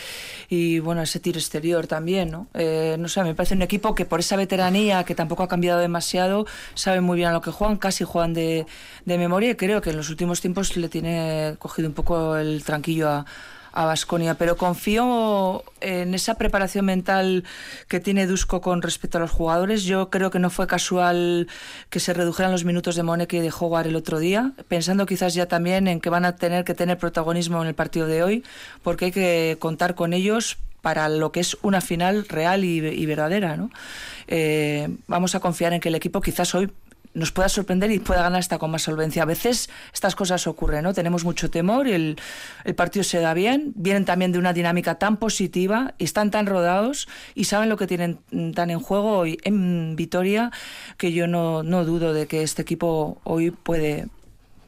y, bueno, ese tiro exterior también, ¿no? Eh, no sé, me parece un equipo que por esa veteranía, que tampoco ha cambiado demasiado, saben muy bien a lo que juegan, casi juegan de, de memoria y creo que en los últimos tiempos le tiene cogido un poco el tranquillo a a Basconia, pero confío en esa preparación mental que tiene Dusko con respecto a los jugadores. Yo creo que no fue casual que se redujeran los minutos de Moneke y de Howard el otro día, pensando quizás ya también en que van a tener que tener protagonismo en el partido de hoy, porque hay que contar con ellos para lo que es una final real y, verdadera. ¿no? Eh, vamos a confiar en que el equipo quizás hoy nos pueda sorprender y pueda ganar hasta con más solvencia. A veces estas cosas ocurren, ¿no? Tenemos mucho temor y el, el partido se da bien, vienen también de una dinámica tan positiva y están tan rodados y saben lo que tienen mm, tan en juego hoy en Vitoria que yo no, no dudo de que este equipo hoy puede,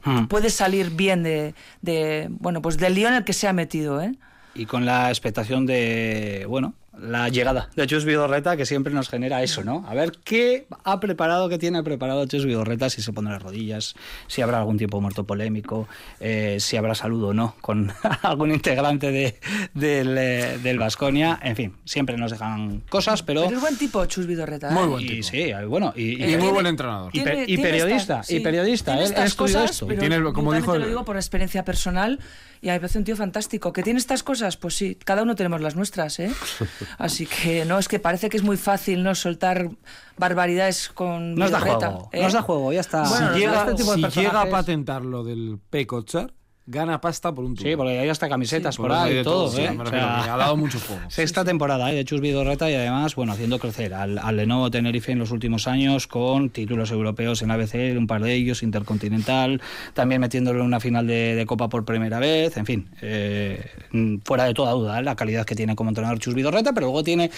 Hmm. puede salir bien de, de, bueno, pues del lío en el que se ha metido, ¿eh? Y con la expectación de, bueno, la llegada de Chus Vidorreta, que siempre nos genera eso, ¿no? A ver qué ha preparado, qué tiene preparado Chus Vidorreta, si se pondrá las rodillas, si habrá algún tiempo muerto polémico, eh, si habrá salud o no con algún integrante de, del, eh, del Vasconia. En fin, siempre nos dejan cosas, pero. Pero es buen tipo Chus Vidorreta, ¿eh? Muy buen y tipo. sí, bueno, y, Y y- muy tiene- buen entrenador. y pe- Tiene- y tiene periodista, estas- y periodista, tiene él- cosas, esto. pero Y como dijo te lo digo por experiencia personal y a mí me parece un tío fantástico. ¿Que tiene estas cosas? Pues sí, cada uno tenemos las nuestras, ¿eh? Así que no, es que parece que es muy fácil no soltar barbaridades con Nos da juego, ¿eh? nos da juego, ya está. Bueno, si nos llega, da este tipo de si llega a patentar lo del Pecochar, gana pasta por un tubo. Sí, porque hay hasta camisetas Sí, por ahí y de todo, todo, sí, ¿eh? me O sea, ha dado mucho juego. Sexta temporada ¿eh? de Chus Vidorreta y además, bueno, haciendo crecer al, al Lenovo Tenerife en los últimos años con títulos europeos en ABC, un par de ellos, Intercontinental, también metiéndolo en una final de, de Copa por primera vez, en fin, eh, mm, fuera de toda duda ¿eh? la calidad que tiene como entrenador Chus Vidorreta, pero luego tiene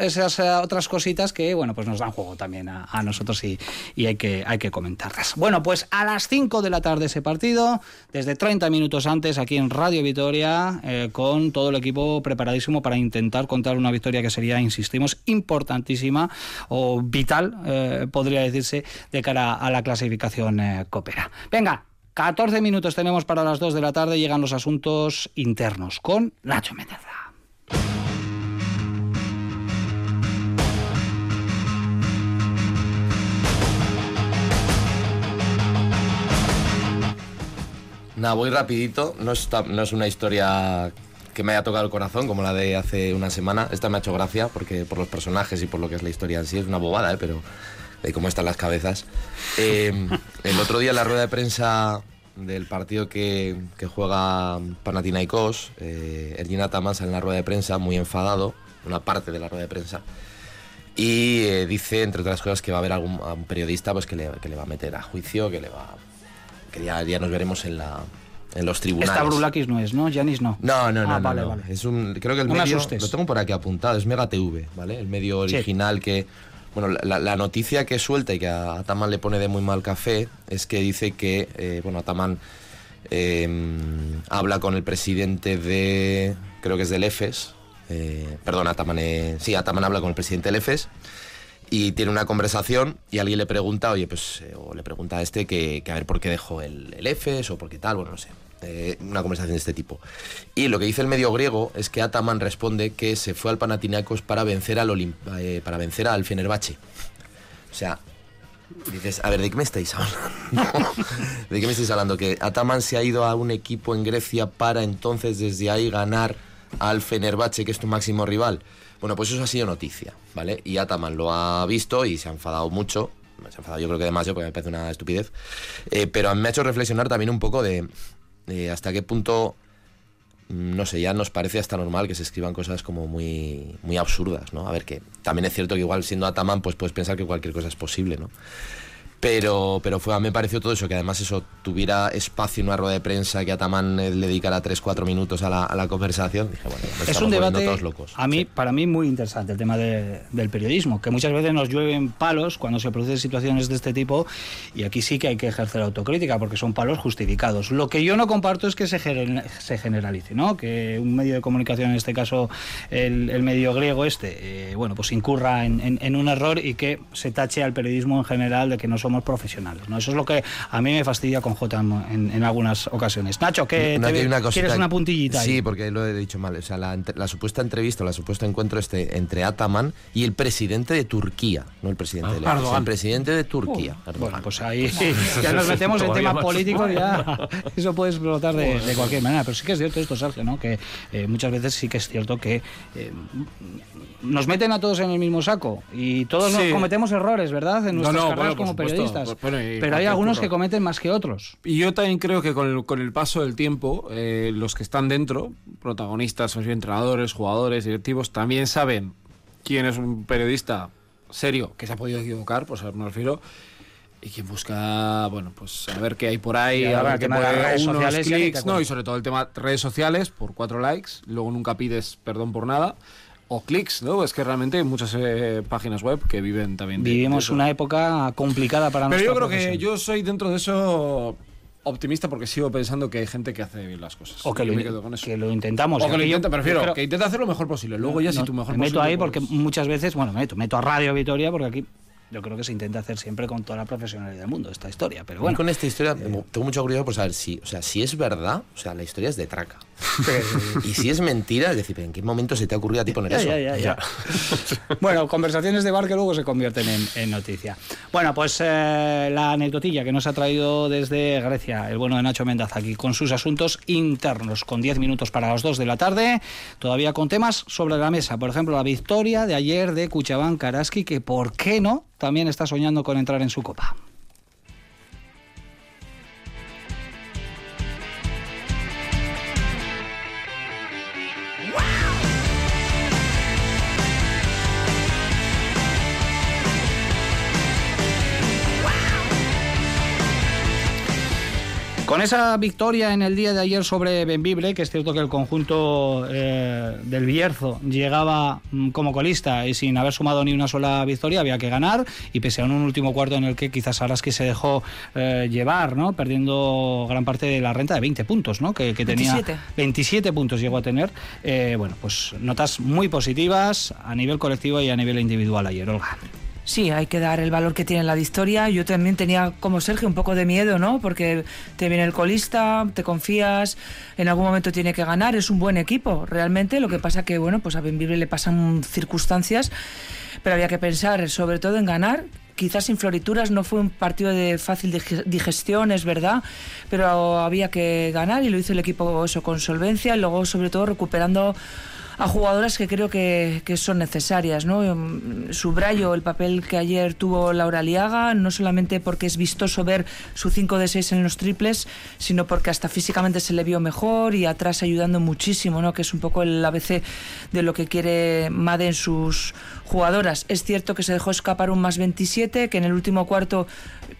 esas eh, otras cositas que, bueno, pues nos dan juego también a, a nosotros y, y hay, que, hay que comentarlas. Bueno, pues a las 5 de la tarde ese partido, desde 30 minutos antes aquí en Radio Vitoria, eh, con todo el equipo preparadísimo para intentar contar una victoria que sería, insistimos, importantísima o vital, eh, podría decirse, de cara a la clasificación eh. Venga. 14 minutos tenemos para las 2 de la tarde, llegan los asuntos internos con Nacho Meneza. Nada, voy rapidito. No, está, no es una historia que me haya tocado el corazón como la de hace una semana. Esta me ha hecho gracia porque por los personajes y por lo que es la historia en sí es una bobada, ¿eh? pero de cómo están las cabezas. Eh, el otro día en la rueda de prensa del partido que, que juega Panathinaikos, eh, Ergin Ataman sale en la rueda de prensa muy enfadado, una parte de la rueda de prensa, y eh, dice, entre otras cosas, que va a haber algún a un periodista pues, que, le, que le va a meter a juicio, que le va que ya, ya nos veremos en, la, en los tribunales. Esta Brulakis no es, ¿no? Janis no. No, no, no, Ah, no, vale, no. vale. Es un, creo que el No me medio, asustes. lo tengo por aquí apuntado, es Mega TV, ¿vale? El medio Sí. original que, bueno, la, la noticia que suelta y que a Ataman le pone de muy mal café es que dice que, eh, bueno, Ataman eh, habla con el presidente de, creo que es del EFES, eh, perdón, Ataman, sí, Ataman habla con el presidente del EFES y tiene una conversación y alguien le pregunta, oye, pues, eh, o le pregunta a este que, a ver por qué dejó el, el EFES o por qué tal, bueno, no sé. Eh, una conversación de este tipo. Y lo que dice el medio griego es que Ataman responde que se fue al Panathinaikos para vencer al eh, para vencer al Fenerbahce. O sea, dices, a ver, ¿de qué me estáis hablando? ¿De qué me estáis hablando? Que Ataman se ha ido a un equipo en Grecia para entonces desde ahí ganar al Fenerbahce, que es tu máximo rival. Bueno, pues eso ha sido noticia, ¿vale? Y Ataman lo ha visto y se ha enfadado mucho. se ha enfadado yo creo que demasiado porque me parece una estupidez. Eh, pero me ha hecho reflexionar también un poco de, hasta qué punto mm, no sé, ya nos parece hasta normal que se escriban cosas como muy, muy absurdas, ¿no? A ver, que también es cierto que igual siendo Ataman, pues puedes pensar que cualquier cosa es posible, ¿no? Pero, pero fue, me pareció todo eso, que además eso tuviera espacio en una rueda de prensa, que Ataman eh, le dedicara 3-4 minutos a la, a la conversación. Dije, bueno, nos Es un debate, todos locos. a mí, para mí, muy interesante el tema de- del periodismo, que muchas veces nos llueven palos cuando se producen situaciones de este tipo y aquí sí que hay que ejercer autocrítica porque son palos justificados. Lo que yo no comparto es que se, se generalice, ¿no? Que un medio de comunicación, en este caso el, el medio griego este, eh, bueno, pues incurra en, en- en un error y que se tache al periodismo en general de que no somos profesionales, ¿no? Eso es lo que a mí me fastidia con J en, en algunas ocasiones. Nacho, que No, una cosita- ¿quieres una puntillita? ahí? Sí, porque lo he dicho mal. O sea, la, la supuesta entrevista, la supuesto encuentro este entre Ataman y el presidente de Turquía, no el presidente de León, el presidente de Turquía. Bueno, pues ahí ya nos metemos en temas políticos, ya eso puede explotar de, de cualquier manera. Pero sí que es cierto esto, Sergio, ¿no? que eh, muchas veces sí que es cierto que eh, nos meten a todos en el mismo saco y todos nos cometemos errores, ¿verdad? En nuestras no, carreras bueno, por como supuesto. periodistas. Pues, bueno, y Pero hay algunos curro. que cometen más que otros. Y yo también creo que con el, con el paso del tiempo, eh, los que están dentro, protagonistas, entrenadores, jugadores, directivos, también saben quién es un periodista serio que se ha podido equivocar, pues a ver, me refiero, y quien busca, bueno, pues a ver qué hay por ahí, Y a ver qué puede, redes unos sociales clics, no, y sobre todo el tema de redes sociales por cuatro likes, luego nunca pides perdón por nada. O clics, ¿no? Es que realmente hay muchas eh, páginas web que viven también. de- de Vivimos eso. una época complicada para Pero yo creo que profesión. yo soy dentro de eso optimista porque sigo pensando que hay gente que hace bien las cosas. O que lo, me quedo con eso. que lo intentamos. o que lo Aquí yo- intenta, yo prefiero, creo- que intenta hacer lo mejor posible. Luego ya si No, tu mejor me meto posible, ahí porque pues- muchas veces, bueno, me meto, meto a Radio Vitoria porque aquí yo creo que se intenta hacer siempre con toda la profesionalidad del mundo esta historia. Pero Bueno, bueno, con esta historia tengo mucha curiosidad por saber si, o sea, si es verdad, o sea, la historia es de traca. y si es mentira, es decir, ¿en qué momento se te ha ocurrido a ti poner Ya, eso? ya, ya, ya. bueno, conversaciones de bar que luego se convierten en, en noticia. Bueno, pues eh, la anecdotilla que nos ha traído desde Grecia el bueno de Nacho Mendaza aquí con sus asuntos internos, con 10 minutos para las 2 de la tarde, todavía con temas sobre la mesa. Por ejemplo, la victoria de ayer de Cuchabán Karaski, que por qué no también está soñando con entrar en su copa. Con esa victoria en el día de ayer sobre Benvibre, que es cierto que el conjunto eh, del Bierzo llegaba mm, como colista y sin haber sumado ni una sola victoria, había que ganar. Y pese a un último cuarto en el que quizás Araski se dejó eh, llevar, ¿no? perdiendo gran parte de la renta de 20 puntos, ¿no? que, que tenía 27. 27 puntos llegó a tener. Eh, bueno, pues notas muy positivas a nivel colectivo y a nivel individual ayer, Olga. Sí, hay que dar el valor que tiene la victoria. Yo también tenía, como Sergio, un poco de miedo, ¿no? Porque te viene el colista, te confías, en algún momento tiene que ganar, es un buen equipo, realmente. Lo que pasa que, bueno, pues a Benvibre le pasan circunstancias, pero había que pensar sobre todo en ganar. Quizás sin florituras no fue un partido de fácil dig- digestión, es verdad, pero había que ganar y lo hizo el equipo eso con solvencia y luego sobre todo recuperando a jugadoras que creo que, son necesarias. ¿no? Mm, Subrayo el papel que ayer tuvo Laura Liaga, no solamente porque es vistoso ver su 5 de 6 en los triples, sino porque hasta físicamente se le vio mejor y atrás ayudando muchísimo, ¿no? que es un poco el ABC de lo que quiere Made en sus jugadoras. Es cierto que se dejó escapar un más 27, que en el último cuarto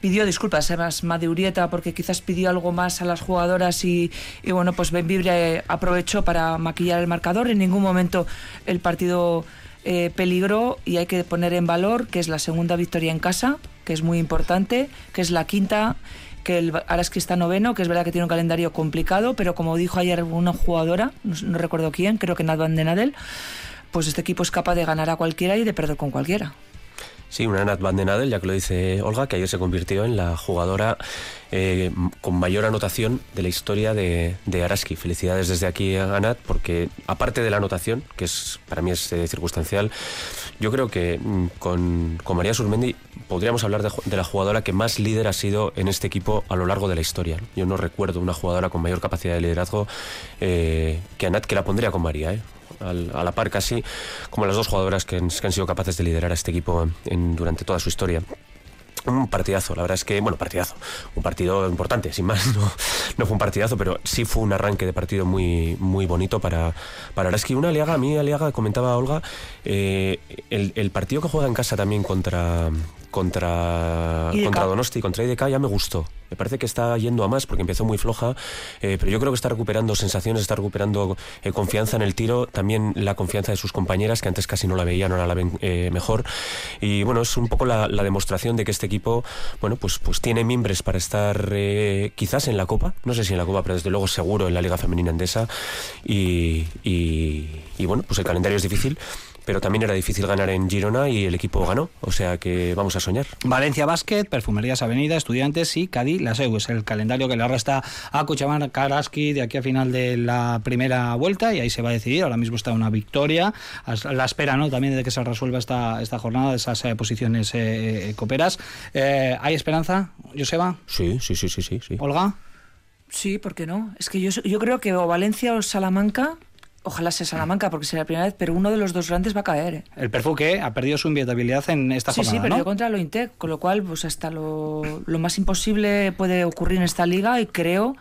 pidió disculpas además Made Urieta porque quizás pidió algo más a las jugadoras y, bueno, pues Benvibre eh, aprovechó para maquillar el marcador. En ningún momento el partido eh, peligró y hay que poner en valor que es la segunda victoria en casa, que es muy importante, que es la quinta que el Araski está noveno, que es verdad que tiene un calendario complicado, pero como dijo ayer una jugadora, no, recuerdo quién, creo que Nat Van den Adel, pues este equipo es capaz de ganar a cualquiera y de perder con cualquiera. Sí, una Nat Van den Adel, ya que lo dice Olga, que ayer se convirtió en la jugadora eh, con mayor anotación de la historia de, de Araski. Felicidades desde aquí a porque aparte de la anotación, que es para mí es eh, circunstancial, yo creo que mm, con, con María Surmendi podríamos hablar de la jugadora que más líder ha sido en este equipo a lo largo de la historia. Yo no recuerdo una jugadora con mayor capacidad de liderazgo eh, que a Nat, que la pondría con María. ¿eh? Al- a la par casi como las dos jugadoras que han, sido capaces de liderar a este equipo durante toda su historia. Un partidazo, la verdad es que, bueno, partidazo, un partido importante, sin más, no, fue un partidazo, pero sí fue un arranque de partido muy, muy bonito para, para Araski. Una Aliaga, a mí Aliaga, comentaba Olga, eh, el partido que juega en casa también contra, contra, IDK. contra Donosti, contra IDK, ya me gustó. Me parece que está yendo a más porque empezó muy floja, eh, pero yo creo que está recuperando sensaciones, está recuperando eh, confianza en el tiro, también la confianza de sus compañeras, que antes casi no la veían, ahora la ven eh, mejor. Y bueno, es un poco la, la demostración de que este equipo, bueno, pues, pues tiene mimbres para estar quizás en la Copa, no sé si en la Copa, pero desde luego seguro en la Liga Femenina Endesa. Y, y, y bueno, pues el calendario es difícil. Pero también era difícil ganar en Girona y el equipo ganó, o sea que vamos a soñar. Valencia Basket, Perfumerías Avenida, Estudiantes y Cádiz La Seu. Es el calendario que le resta a Cochabamba Karaski de aquí a final de la primera vuelta y ahí se va a decidir. Ahora mismo está una victoria. A la espera ¿no? también de que se resuelva esta, esta jornada de esas eh, posiciones eh, eh, coperas. Eh, ¿Hay esperanza, Joseba? Sí, sí, sí, sí, sí. sí. ¿Olga? Sí, ¿por qué no? Es que yo, yo creo que o Valencia o Salamanca, ojalá sea Salamanca porque será la primera vez, pero uno de los dos grandes va a caer. ¿eh? El Perfu que ha perdido su inviabilidad en esta Sí, sí, jornada, perdió ¿no? contra lo Intec, con lo cual pues hasta lo, lo más imposible puede ocurrir en esta liga y creo,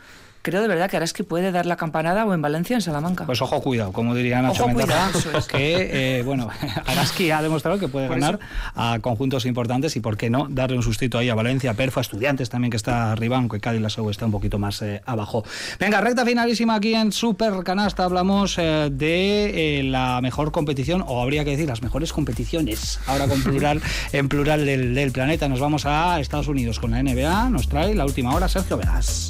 creo de verdad que Araski puede dar la campanada o en Valencia en Salamanca. Pues ojo, cuidado, como diría Nacho Mendoza, es. que, eh, bueno, Araski ha demostrado que puede Por ganar a conjuntos importantes y, por qué no, darle un sustito ahí a Valencia, Perfo, a Estudiantes también, que está arriba, aunque Cádiz la Seu está un poquito más eh, abajo. Venga, recta finalísima aquí en Super Canasta. Hablamos eh, de eh, la mejor competición, o habría que decir las mejores competiciones, ahora con plural, en plural del, del planeta. Nos vamos a Estados Unidos con la NBA. Nos trae la última hora Sergio Vegas.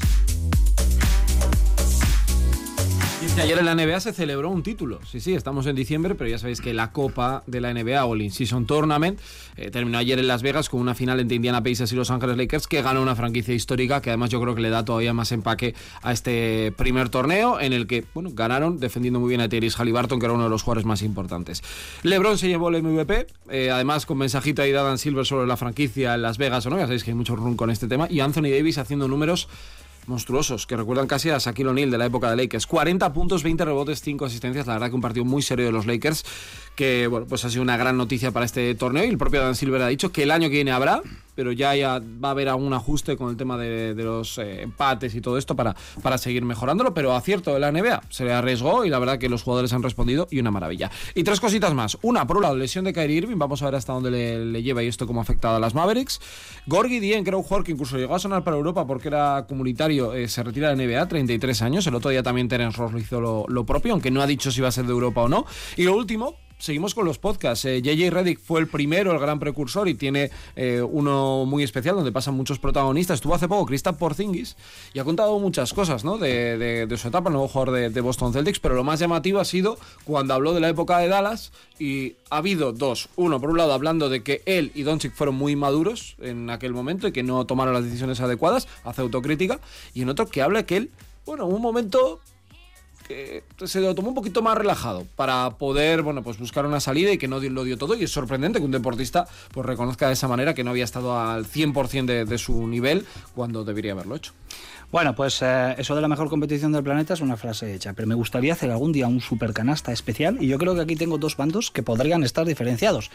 Ayer en la NBA se celebró un título. Sí, sí, estamos en diciembre, pero ya sabéis que la Copa de la NBA o el In-Season Tournament eh, terminó ayer en Las Vegas con una final entre Indiana Pacers y Los Ángeles Lakers que ganó una franquicia histórica que además yo creo que le da todavía más empaque a este primer torneo en el que, bueno, ganaron defendiendo muy bien a Tyrese Halliburton, que era uno de los jugadores más importantes. LeBron se llevó el MVP, eh, además con mensajito ahí de Adam Silver sobre la franquicia en Las Vegas o no, ya sabéis que hay mucho run con este tema, y Anthony Davis haciendo números monstruosos, que recuerdan casi a Shaquille O'Neal de la época de Lakers. 40 puntos, 20 rebotes, 5 asistencias. La verdad que un partido muy serio de los Lakers, que bueno, pues ha sido una gran noticia para este torneo. Y el propio Dan Silver ha dicho que el año que viene habrá, pero ya, ya va a haber algún ajuste con el tema de, los eh, empates y todo esto para, para seguir mejorándolo. Pero acierto de la NBA, se le arriesgó y la verdad que los jugadores han respondido y una maravilla. Y tres cositas más. Una, por un lado, lesión de Kyrie Irving. Vamos a ver hasta dónde le, le lleva y esto cómo ha afectado a las Mavericks. Gorgie Dien, que era un jugador que incluso llegó a sonar para Europa porque era comunitario, eh, se retira de la NBA, 33 años. El otro día también Terence Ross lo hizo lo propio, aunque no ha dicho si va a ser de Europa o no. Y lo último, Seguimos con los podcasts. Eh, JJ Reddick fue el primero, el gran precursor, y tiene eh, uno muy especial donde pasan muchos protagonistas. Estuvo hace poco Kristaps Porzingis y ha contado muchas cosas ¿no? de, su etapa, el nuevo jugador de, de Boston Celtics, pero lo más llamativo ha sido cuando habló de la época de Dallas y ha habido dos. Uno, por un lado, hablando de que él y Doncic fueron muy maduros en aquel momento y que no tomaron las decisiones adecuadas, hace autocrítica, y en otro que habla que él, bueno, en un momento se lo tomó un poquito más relajado para poder, bueno, pues buscar una salida y que no lo dio todo. Y es sorprendente que un deportista pues reconozca de esa manera que no había estado al 100% de, de su nivel cuando debería haberlo hecho. Bueno, pues eh, eso de la mejor competición del planeta es una frase hecha, pero me gustaría hacer algún día un supercanasta especial y yo creo que aquí tengo dos bandos que podrían estar diferenciados.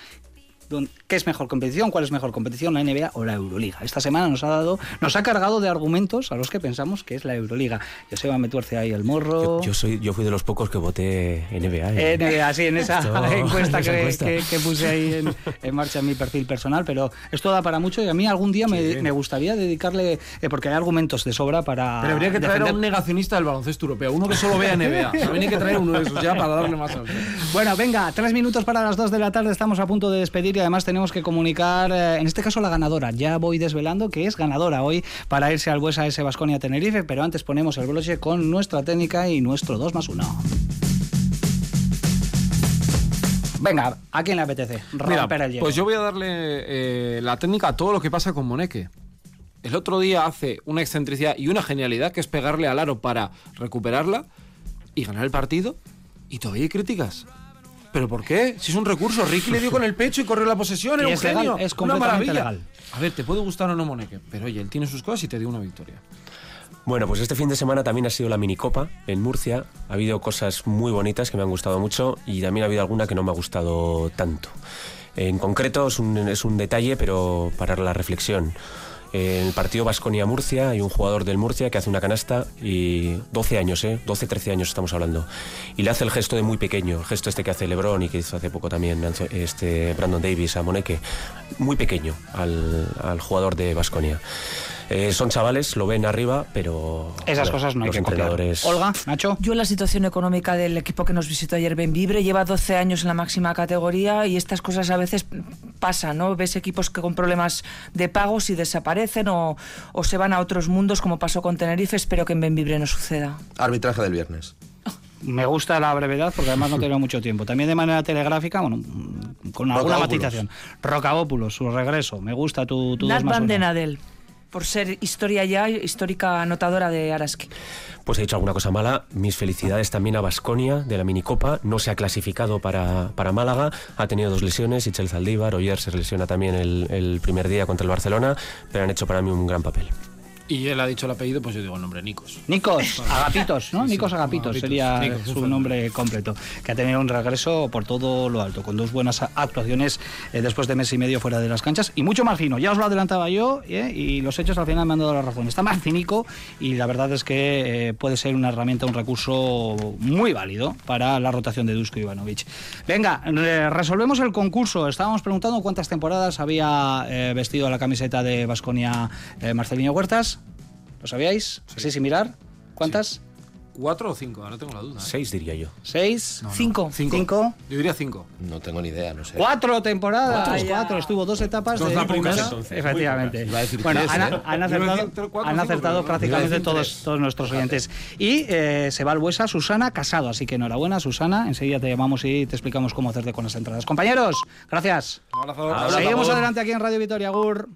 ¿Qué es mejor competición? ¿Cuál es mejor competición? ¿La NBA o la Euroliga? Esta semana nos ha dado, nos ha cargado de argumentos a los que pensamos que es la Euroliga. Joseba me tuerce ahí el morro. Yo, soy, yo fui de los pocos que voté NBA. ¿eh? NBA, sí, en esa Esto- encuesta, que, encuesta. que- que puse ahí en, en marcha en mi perfil personal, pero esto da para mucho y a mí algún día me, me gustaría dedicarle, eh, porque hay argumentos de sobra para. Pero habría que traer a defender- un negacionista del baloncesto europeo, uno que solo vea NBA. También hay que traer uno de esos ya para darle más. Bueno, venga, tres minutos para las dos de la tarde, estamos a punto de despedir y además tenemos que comunicar, eh, en este caso la ganadora. Ya voy desvelando que es ganadora hoy para irse al Buesa S Basconia Tenerife, pero antes ponemos el broche con nuestra técnica y nuestro 2 más 1. Venga, ¿a quién le apetece? Mira, el hielo. pues yo voy a darle eh, la técnica a todo lo que pasa con Moneke. El otro día hace una excentricidad y una genialidad que es pegarle al aro para recuperarla y ganar el partido y todavía hay críticas. ¿Pero por qué? Si es un recurso, Ricky le dio con el pecho y corrió la posesión, era un es legal, genio. es una completamente maravilla. legal. A ver, te puede gustar o no Moneke, pero oye, él tiene sus cosas y te dio una victoria. Bueno, pues este fin de semana también ha sido la minicopa en Murcia. Ha habido cosas muy bonitas que me han gustado mucho y también ha habido alguna que no me ha gustado tanto. En concreto es un, es un detalle, pero para la reflexión. En el partido Basconia-Murcia hay un jugador del Murcia que hace una canasta y 12 años, ¿eh? 12, 13 años estamos hablando. Y le hace el gesto de muy pequeño, el gesto este que hace Lebron y que hizo hace poco también este Brandon Davis a Moneke. Muy pequeño al, al jugador de Basconia. son chavales, lo ven arriba, pero Esas bueno, cosas no hay los que copiar. entrenadores... Olga, Nacho. Yo la situación económica del equipo que nos visitó ayer Benvibre lleva 12 años en la máxima categoría y estas cosas a veces pasan, ¿no? Ves equipos que con problemas de pagos y desaparecen o, o se van a otros mundos como pasó con Tenerife. Espero que en Benvibre no suceda. Arbitraje del viernes. Me gusta la brevedad porque además no tenemos mucho tiempo. También de manera telegráfica, bueno, con alguna matización. Rocabópulos, su regreso. Me gusta tu, tu Nat Van uno. den Adel, por ser historia ya, histórica anotadora de Araski. Pues he dicho alguna cosa mala. Mis felicidades también a Basconia de la minicopa. No se ha clasificado para, para Málaga. Ha tenido dos lesiones. Ichel Zaldívar. Oyer se lesiona también el, el primer día contra el Barcelona. Pero han hecho para mí un gran papel. Y él ha dicho el apellido, pues yo digo el nombre, Nikos. Nikos Agapitos, ¿no? Sí, sí, Nikos Agapitos sería Nikos, un su nombre completo. Que ha tenido un regreso por todo lo alto, con dos buenas actuaciones eh, después de mes y medio fuera de las canchas y mucho más fino. Ya os lo adelantaba yo ¿eh? y los hechos al final me han dado la razón. Está más cínico y la verdad es que eh, puede ser una herramienta, un recurso muy válido para la rotación de Dusko Ivanovic. Venga, eh, resolvemos el concurso. Estábamos preguntando cuántas temporadas había eh, vestido la camiseta de Basconia Marcelino Huertas. ¿Lo sabíais? Sí, sin mirar. ¿Cuántas? ¿Cuatro o cinco? Ahora tengo la duda. ¿eh? Seis diría yo. ¿Seis? No, no. Cinco. Cinco. ¿Cinco? Yo diría cinco. No tengo ni idea, no sé. Cuatro temporadas. Cuatro. Cuatro. Estuvo dos etapas Dos de la primera. entonces, Efectivamente. Iba a decir Bueno, tres, han, ¿eh? acertado, decir tres, cuatro, han acertado prácticamente todos, todos nuestros oyentes. Y eh, se va al Buesa Susana Casado. Así que enhorabuena, Susana. Enseguida te llamamos y te explicamos cómo hacerte con las entradas. Compañeros, gracias. Un abrazo. Seguimos adelante aquí en Radio Vitoria Gur.